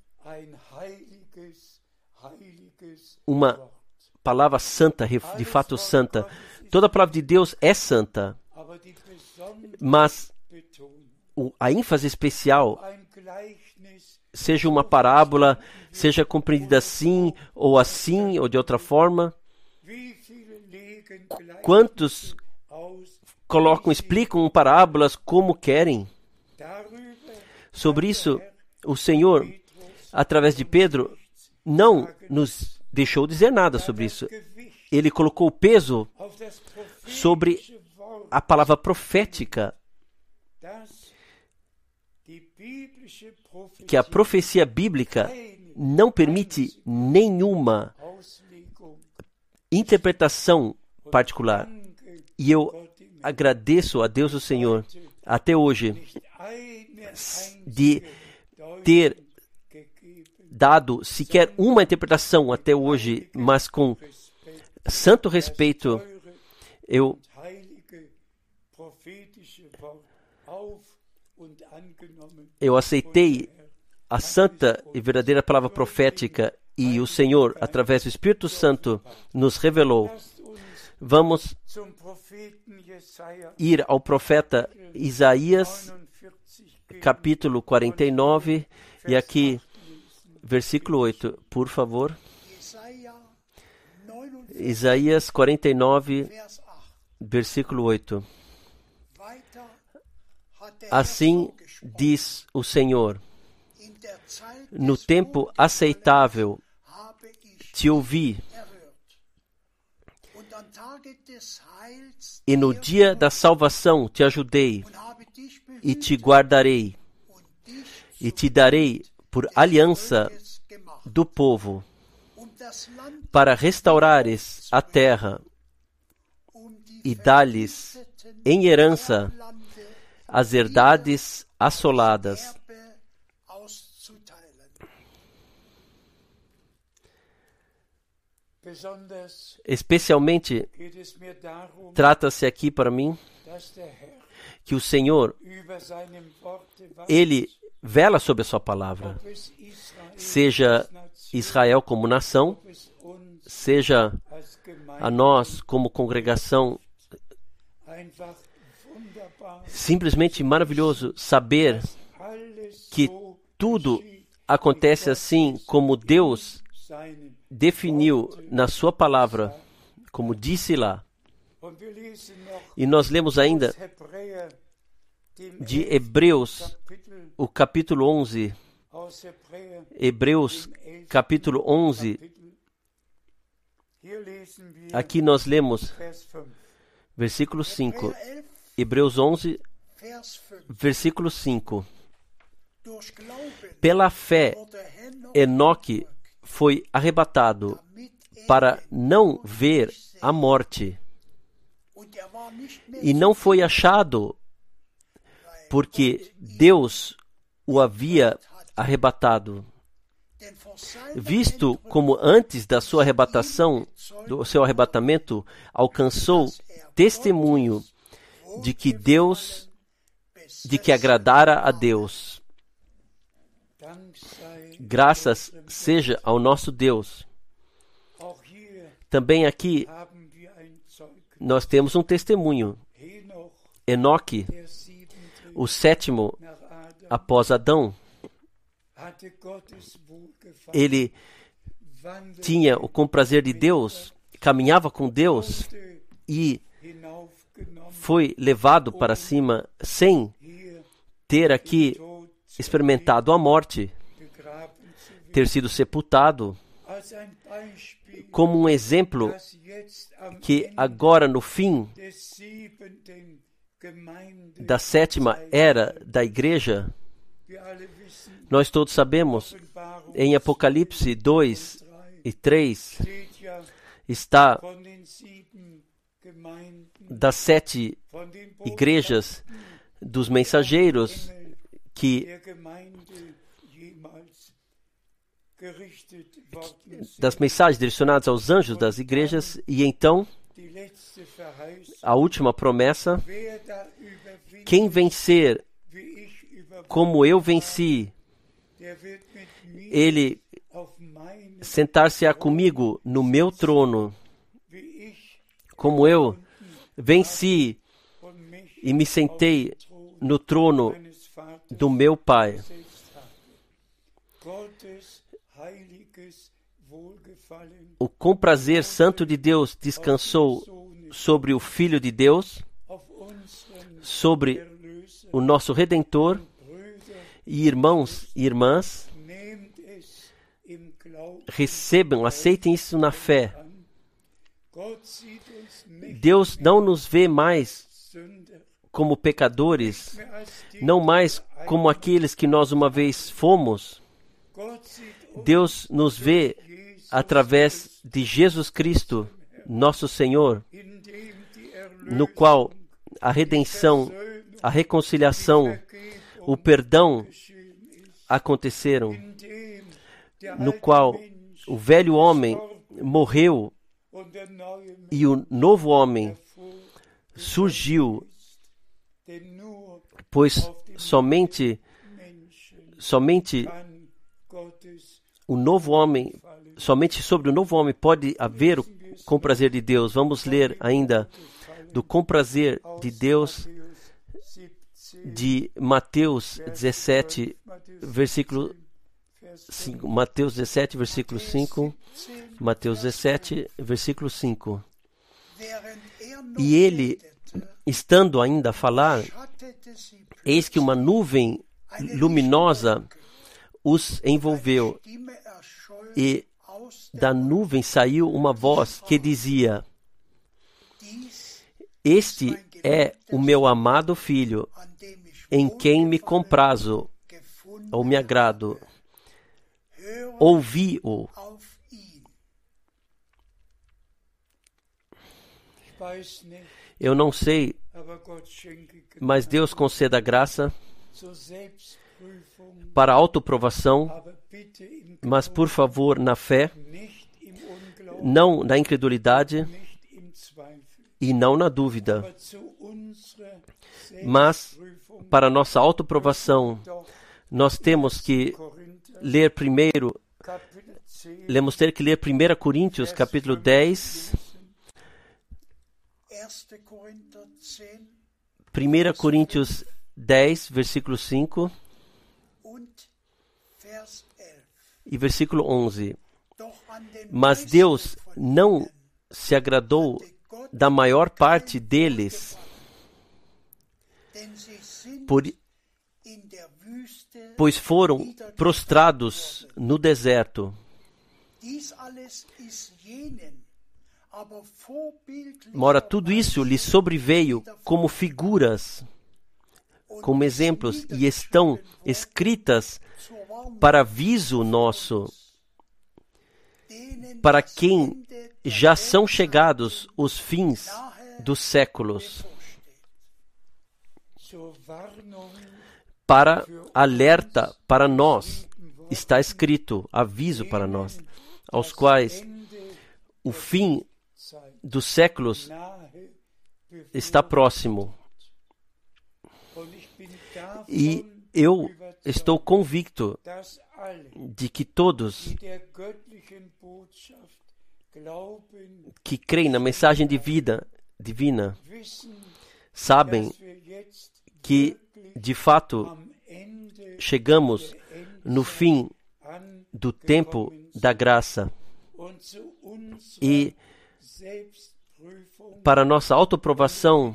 uma palavra santa, de fato santa. Toda palavra de Deus é santa, mas a ênfase especial, seja uma parábola, seja compreendida assim, ou assim, ou de outra forma, quantos colocam, explicam parábolas como querem. Sobre isso, o Senhor, através de Pedro, não nos deixou dizer nada sobre isso. Ele colocou o peso sobre a palavra profética, que a profecia bíblica não permite nenhuma interpretação particular. E eu agradeço a Deus o Senhor até hoje de ter dado sequer uma interpretação até hoje, mas com santo respeito, eu eu aceitei a santa e verdadeira palavra profética e o Senhor, através do Espírito Santo, nos revelou. Vamos ir ao profeta Isaías, 49 gehen. capítulo 49, e aqui, versículo 8, por favor. Jesaja 49, Isaías 49, Vers 8. versículo 8. Weiter hat der Assim diz o Senhor: No tempo aceitável te ouvi, e no dia da salvação te ajudei, e te guardarei, e te darei por aliança do povo, para restaurares a terra e dar-lhes verwüsteten em herança as herdades assoladas. Especialmente, trata-se aqui para mim que o Senhor, ele vela sobre a sua palavra, seja Israel como nação, seja a nós como congregação. Simplesmente maravilhoso saber que tudo acontece assim como Deus. Definiu na sua palavra, como disse lá. E nós lemos ainda de 11. Hebreus, o capítulo 11, aus Hebräer, Hebreus dem 11. capítulo 11. Kapitel. Hier lesen wir Aqui nós lemos Vers 5. versículo 5. Hebräer 11, Hebreus 11, Vers 5. versículo 5. Durch Glauben Pela fé, Enoque foi arrebatado para não ver a morte e não foi achado porque Deus o havia arrebatado. Visto como antes da sua arrebatação, do seu arrebatamento, alcançou testemunho de que Deus, de que agradara a Deus. Graças seja ao nosso Deus. Também aqui nós temos um testemunho. Enoque, o sétimo após Adão, ele tinha o comprazer de Deus, caminhava com Deus e foi levado para cima sem ter aqui experimentado a morte. Ter sido sepultado, como um exemplo que agora no fim da sétima era da igreja, nós todos sabemos, em Apocalipse 2 e 3 steht ja está das sete igrejas dos mensageiros que das mensagens direcionadas aos anjos das igrejas e então a última promessa, quem vencer como eu venci, ele sentar-se-á comigo no meu trono, como eu venci e me sentei no trono do meu Pai. O comprazer santo de Deus descansou sobre o Filho de Deus, sobre o nosso Redentor, e irmãos e irmãs, recebam, aceitem isso na fé. Deus não nos vê mais como pecadores, não mais como aqueles que nós uma vez fomos. Deus nos vê através de Jesus Cristo, nosso Senhor, no qual a redenção, a reconciliação, o perdão aconteceram, no qual o velho homem morreu e o novo homem surgiu, pois somente somente o novo homem. Somente sobre o novo homem pode haver o com prazer de Deus. Vamos ler ainda do com prazer de Deus Matthäus 17, de Mateus 17, Matthäus versículo 17, Vers 5. Mateus 17, versículo 5. 17, Mateus 17, versículo 5. während er noch E ele, estando ainda a falar, eis que uma nuvem luminosa os envolveu, e da nuvem saiu uma voz que dizia: Este é o meu amado filho, em quem me comprazo ou me agrado. Ouvi-o. Eu não sei, mas Deus conceda graça para autoprovação, mas por favor, na fé, não na incredulidade e não na dúvida, mas para nossa autoprovação, nós temos que ler primeiro, Kapitel 10 lemos ter que ler 1 Coríntios, capítulo 10, 1. Korinther 10 1 Coríntios 10, versículo 5 e versículo 11. Doch an den Mas Deus não ihnen se agradou da maior parte deles, por, pois foram prostrados no deserto. Dies alles ist jenen, aber vorbildlich Ora, tudo isso lhes sobreveio como figuras, como exemplos, e estão escritas para aviso nosso, para quem já são chegados os fins dos séculos, para alerta para nós. Está escrito, aviso para nós, aos quais o fim dos séculos está próximo. E eu estou convicto de que todos que creem na mensagem de vida divina sabem que, de fato, chegamos no fim do tempo da graça e para nossa autoprovação.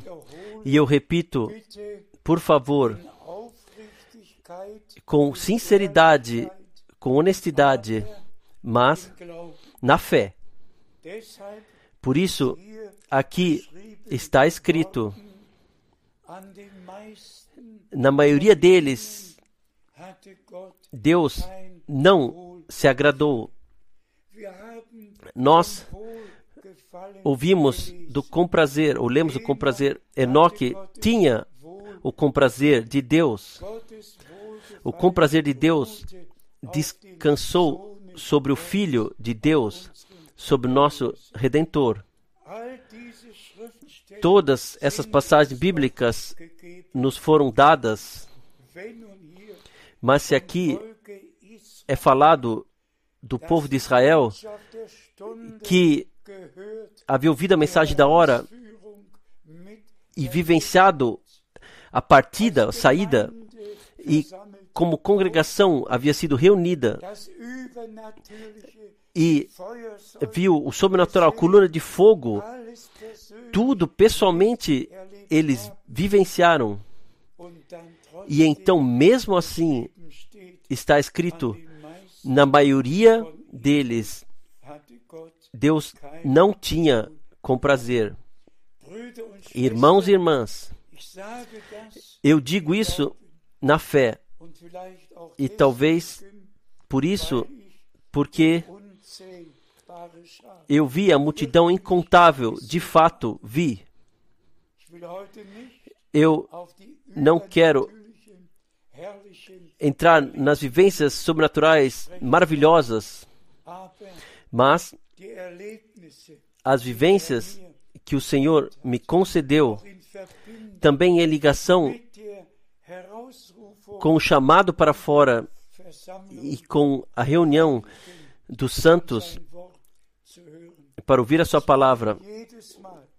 E eu repito, por favor, com sinceridade, com honestidade, mas na fé. Por isso, aqui está escrito: na maioria deles, Deus não se agradou. Nós ouvimos do comprazer, ou lemos do comprazer. Enoque tinha o comprazer de Deus. O comprazer de Deus descansou sobre o Filho de Deus, sobre o nosso Redentor. Todas essas passagens bíblicas nos foram dadas, mas se aqui é falado do povo de Israel que havia ouvido a mensagem da hora e vivenciado a partida, a saída, e como congregação havia sido reunida e viu o sobrenatural, coluna de fogo, tudo pessoalmente eles vivenciaram. E então, mesmo assim, está escrito: na maioria deles, Deus não tinha com prazer. Irmãos e irmãs, eu digo isso na fé, e talvez por isso, porque eu vi a multidão incontável, de fato vi. Eu não quero entrar nas vivências sobrenaturais maravilhosas, mas as vivências que o Senhor me concedeu, também em ligação com o chamado para fora e com a reunião dos santos para ouvir a sua palavra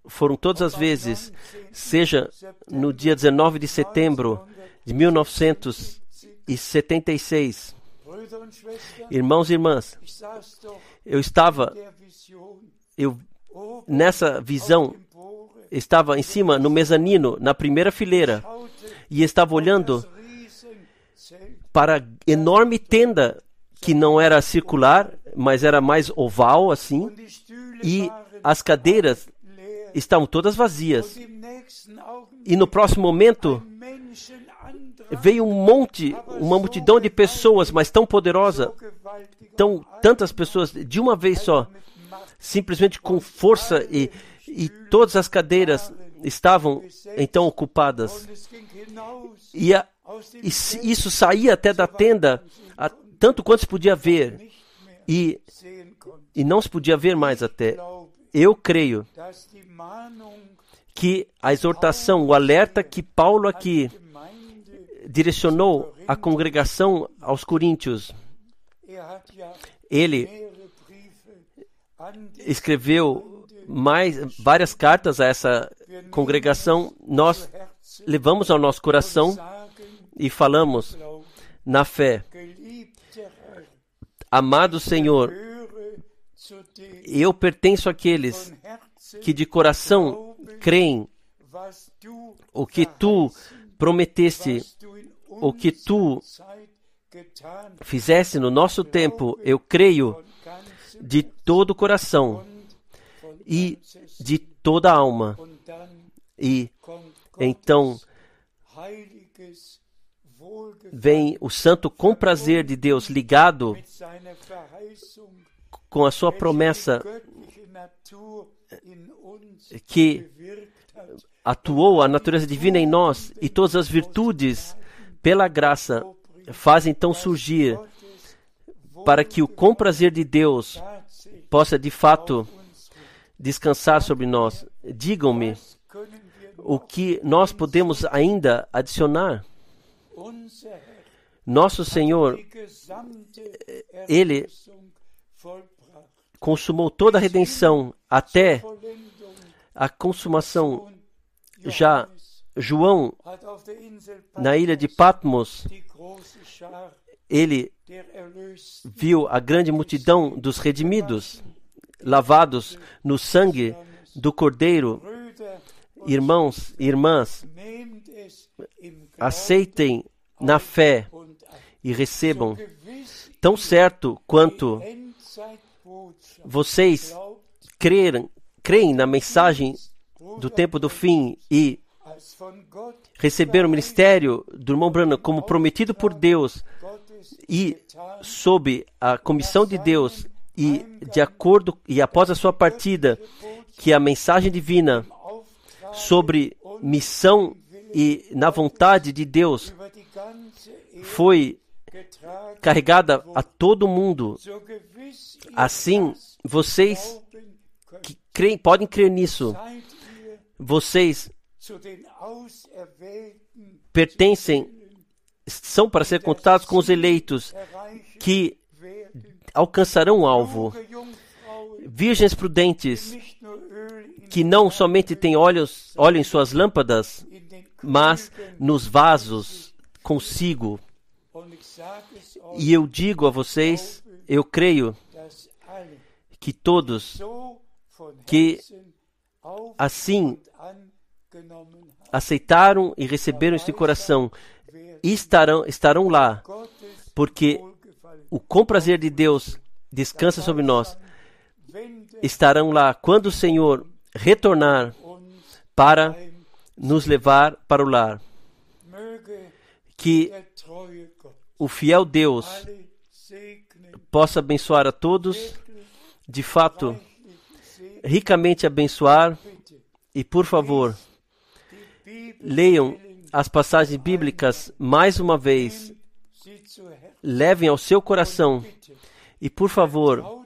foram todas as vezes, seja no dia 19 de setembro de 1976. Brüder und Schwestern, Irmãos e irmãs, eu estava eu nessa visão estava em cima no mezanino, na primeira fileira, e estava olhando para a enorme tenda que não era circular, mas era mais oval assim, e as cadeiras estavam todas vazias. E no próximo momento veio um monte, uma multidão de pessoas, mas tão poderosa, tão tantas pessoas de uma vez só, simplesmente com força e, e todas as cadeiras estavam então ocupadas. E, a, e isso saía até da tenda, a, tanto quanto se podia ver, e, e não se podia ver mais até. Eu creio que a exortação, o alerta que Paulo aqui direcionou à congregação aos coríntios, ja ele die escreveu mais várias cartas a essa congregação. Nós levamos ao nosso coração e falamos na fé. Amado Senhor, eu pertenço àqueles que de coração creem o que tu prometeste, o que tu fizeste no nosso tempo. Eu creio de todo o coração e de toda a alma. E então vem o santo com prazer de Deus ligado com a sua promessa que atuou a natureza divina em nós e todas as virtudes pela graça fazem então surgir para que o com prazer de Deus possa de fato. Descansar sobre nós. Digam-me o que nós podemos ainda adicionar. Nosso Senhor Ele consumou toda a redenção até a consumação. Já João, na ilha de Patmos ele viu a grande multidão dos redimidos, lavados no sangue do Cordeiro. Irmãos e irmãs, aceitem na fé e recebam, tão certo quanto vocês creem, creem na mensagem do tempo do fim e receberam o ministério do irmão Branham como prometido por Deus e sob a comissão de Deus e de acordo e após a sua partida que a mensagem divina sobre missão e na vontade de Deus foi carregada a todo mundo. Assim, vocês que creem, podem crer nisso. Vocês pertencem, são para ser contados com os eleitos que. Alcançarão o alvo. Virgens prudentes que não somente têm olhos, óleo em suas lâmpadas, mas nos vasos consigo. E eu digo a vocês, eu creio que todos que assim aceitaram e receberam este coração estarão, estarão lá, porque. O com prazer de Deus descansa sobre nós. Estarão lá quando o Senhor retornar para nos levar para o lar. Que o fiel Deus possa abençoar a todos, de fato, ricamente abençoar. E por favor, leiam as passagens bíblicas mais uma vez. Levem ao seu coração e por favor,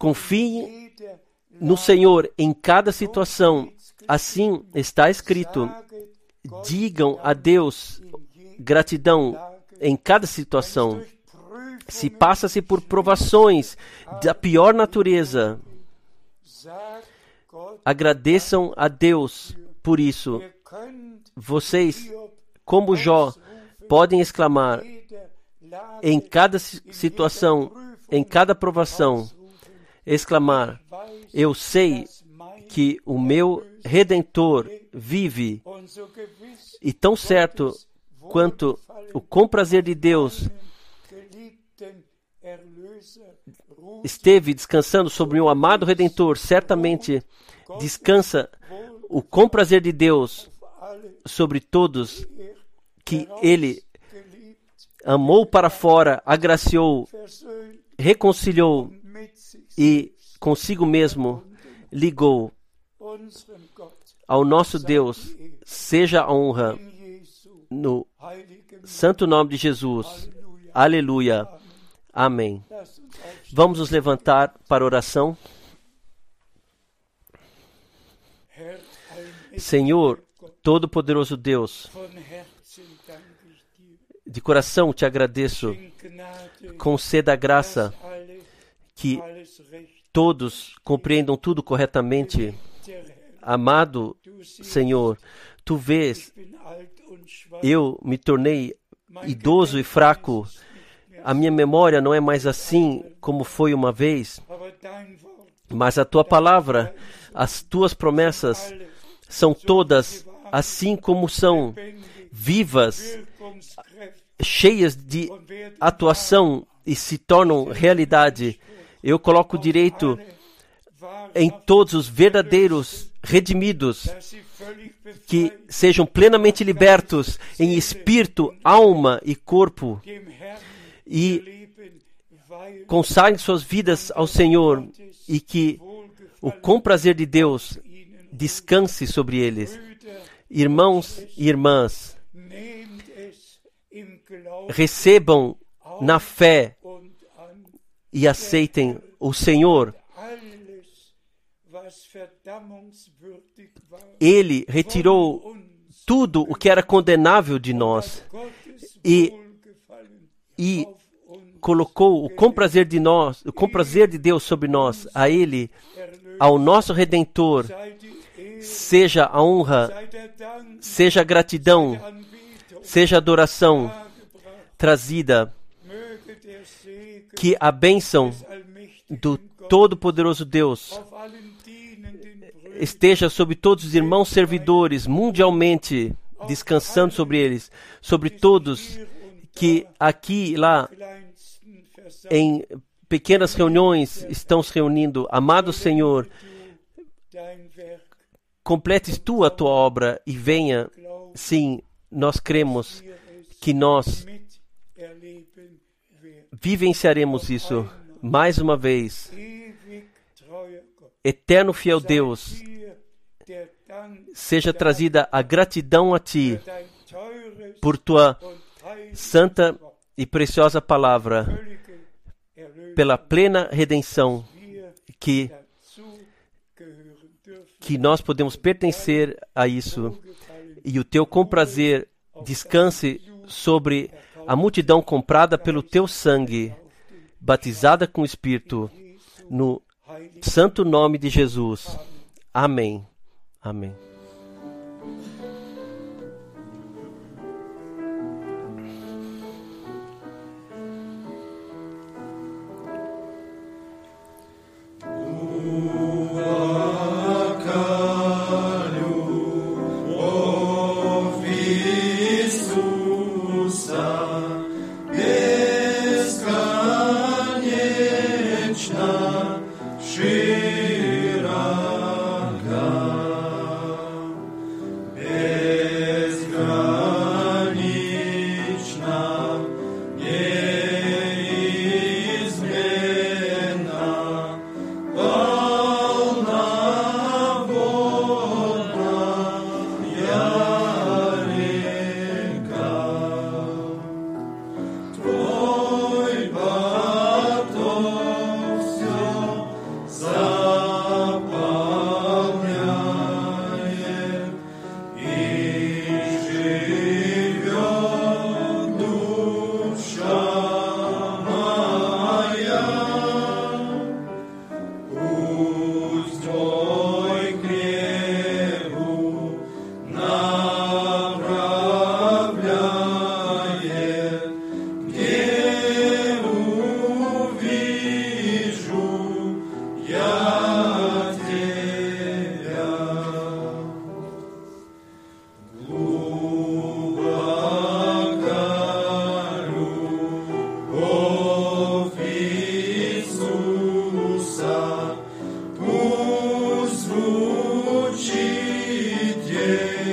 Jeder no Senhor em cada situação. Assim está escrito: digam a Deus gratidão em cada situação. Se passa-se por provações da pior natureza, agradeçam a Deus por isso. Vocês, como Jó, podem exclamar em cada si- situação, em cada provação, exclamar: Eu sei que o meu redentor vive, e tão certo quanto o comprazer de Deus esteve descansando sobre o amado redentor, certamente descansa o comprazer de Deus sobre todos que ele amou para fora, agraciou, reconciliou e consigo mesmo ligou ao nosso Deus. Seja a honra no santo nome de Jesus. Aleluia. Amém. Vamos nos levantar para oração. Senhor, Todo-Poderoso Deus, de coração te agradeço. Conceda a graça que todos compreendam tudo corretamente. Amado Senhor, tu vês, eu me tornei idoso e fraco. A minha memória não é mais assim como foi uma vez, mas a tua palavra, as tuas promessas são todas assim como são, vivas, cheias de werden atuação e se tornam realidade. Eu coloco direito em todos os verdadeiros redimidos que sejam plenamente libertos em espírito, alma e corpo e consagrem suas vidas ao Senhor e que o comprazer de Deus descanse sobre eles. Irmãos e irmãs, recebam na fé e aceitem o Senhor. Ele retirou tudo o que era condenável de nós e- e colocou o comprazer de nós, o comprazer de Deus sobre nós. A Ele, ao nosso Redentor, seja a honra, seja a gratidão, seja a adoração. Trazida, que a bênção do Todo-Poderoso Deus esteja sobre todos os irmãos servidores mundialmente, descansando sobre eles, sobre todos que aqui e lá em pequenas reuniões estão se reunindo. Amado Senhor, completes tu a tua obra e venha. Sim, nós cremos que nós. Vivenciaremos isso mais uma vez. Eterno fiel Deus, seja trazida a gratidão a ti por tua santa e preciosa palavra, pela plena redenção que, que nós podemos pertencer a isso. E o teu comprazer descanse sobre a multidão comprada pelo teu sangue, batizada com o Espírito, no santo nome de Jesus. Amém. Amém. určite.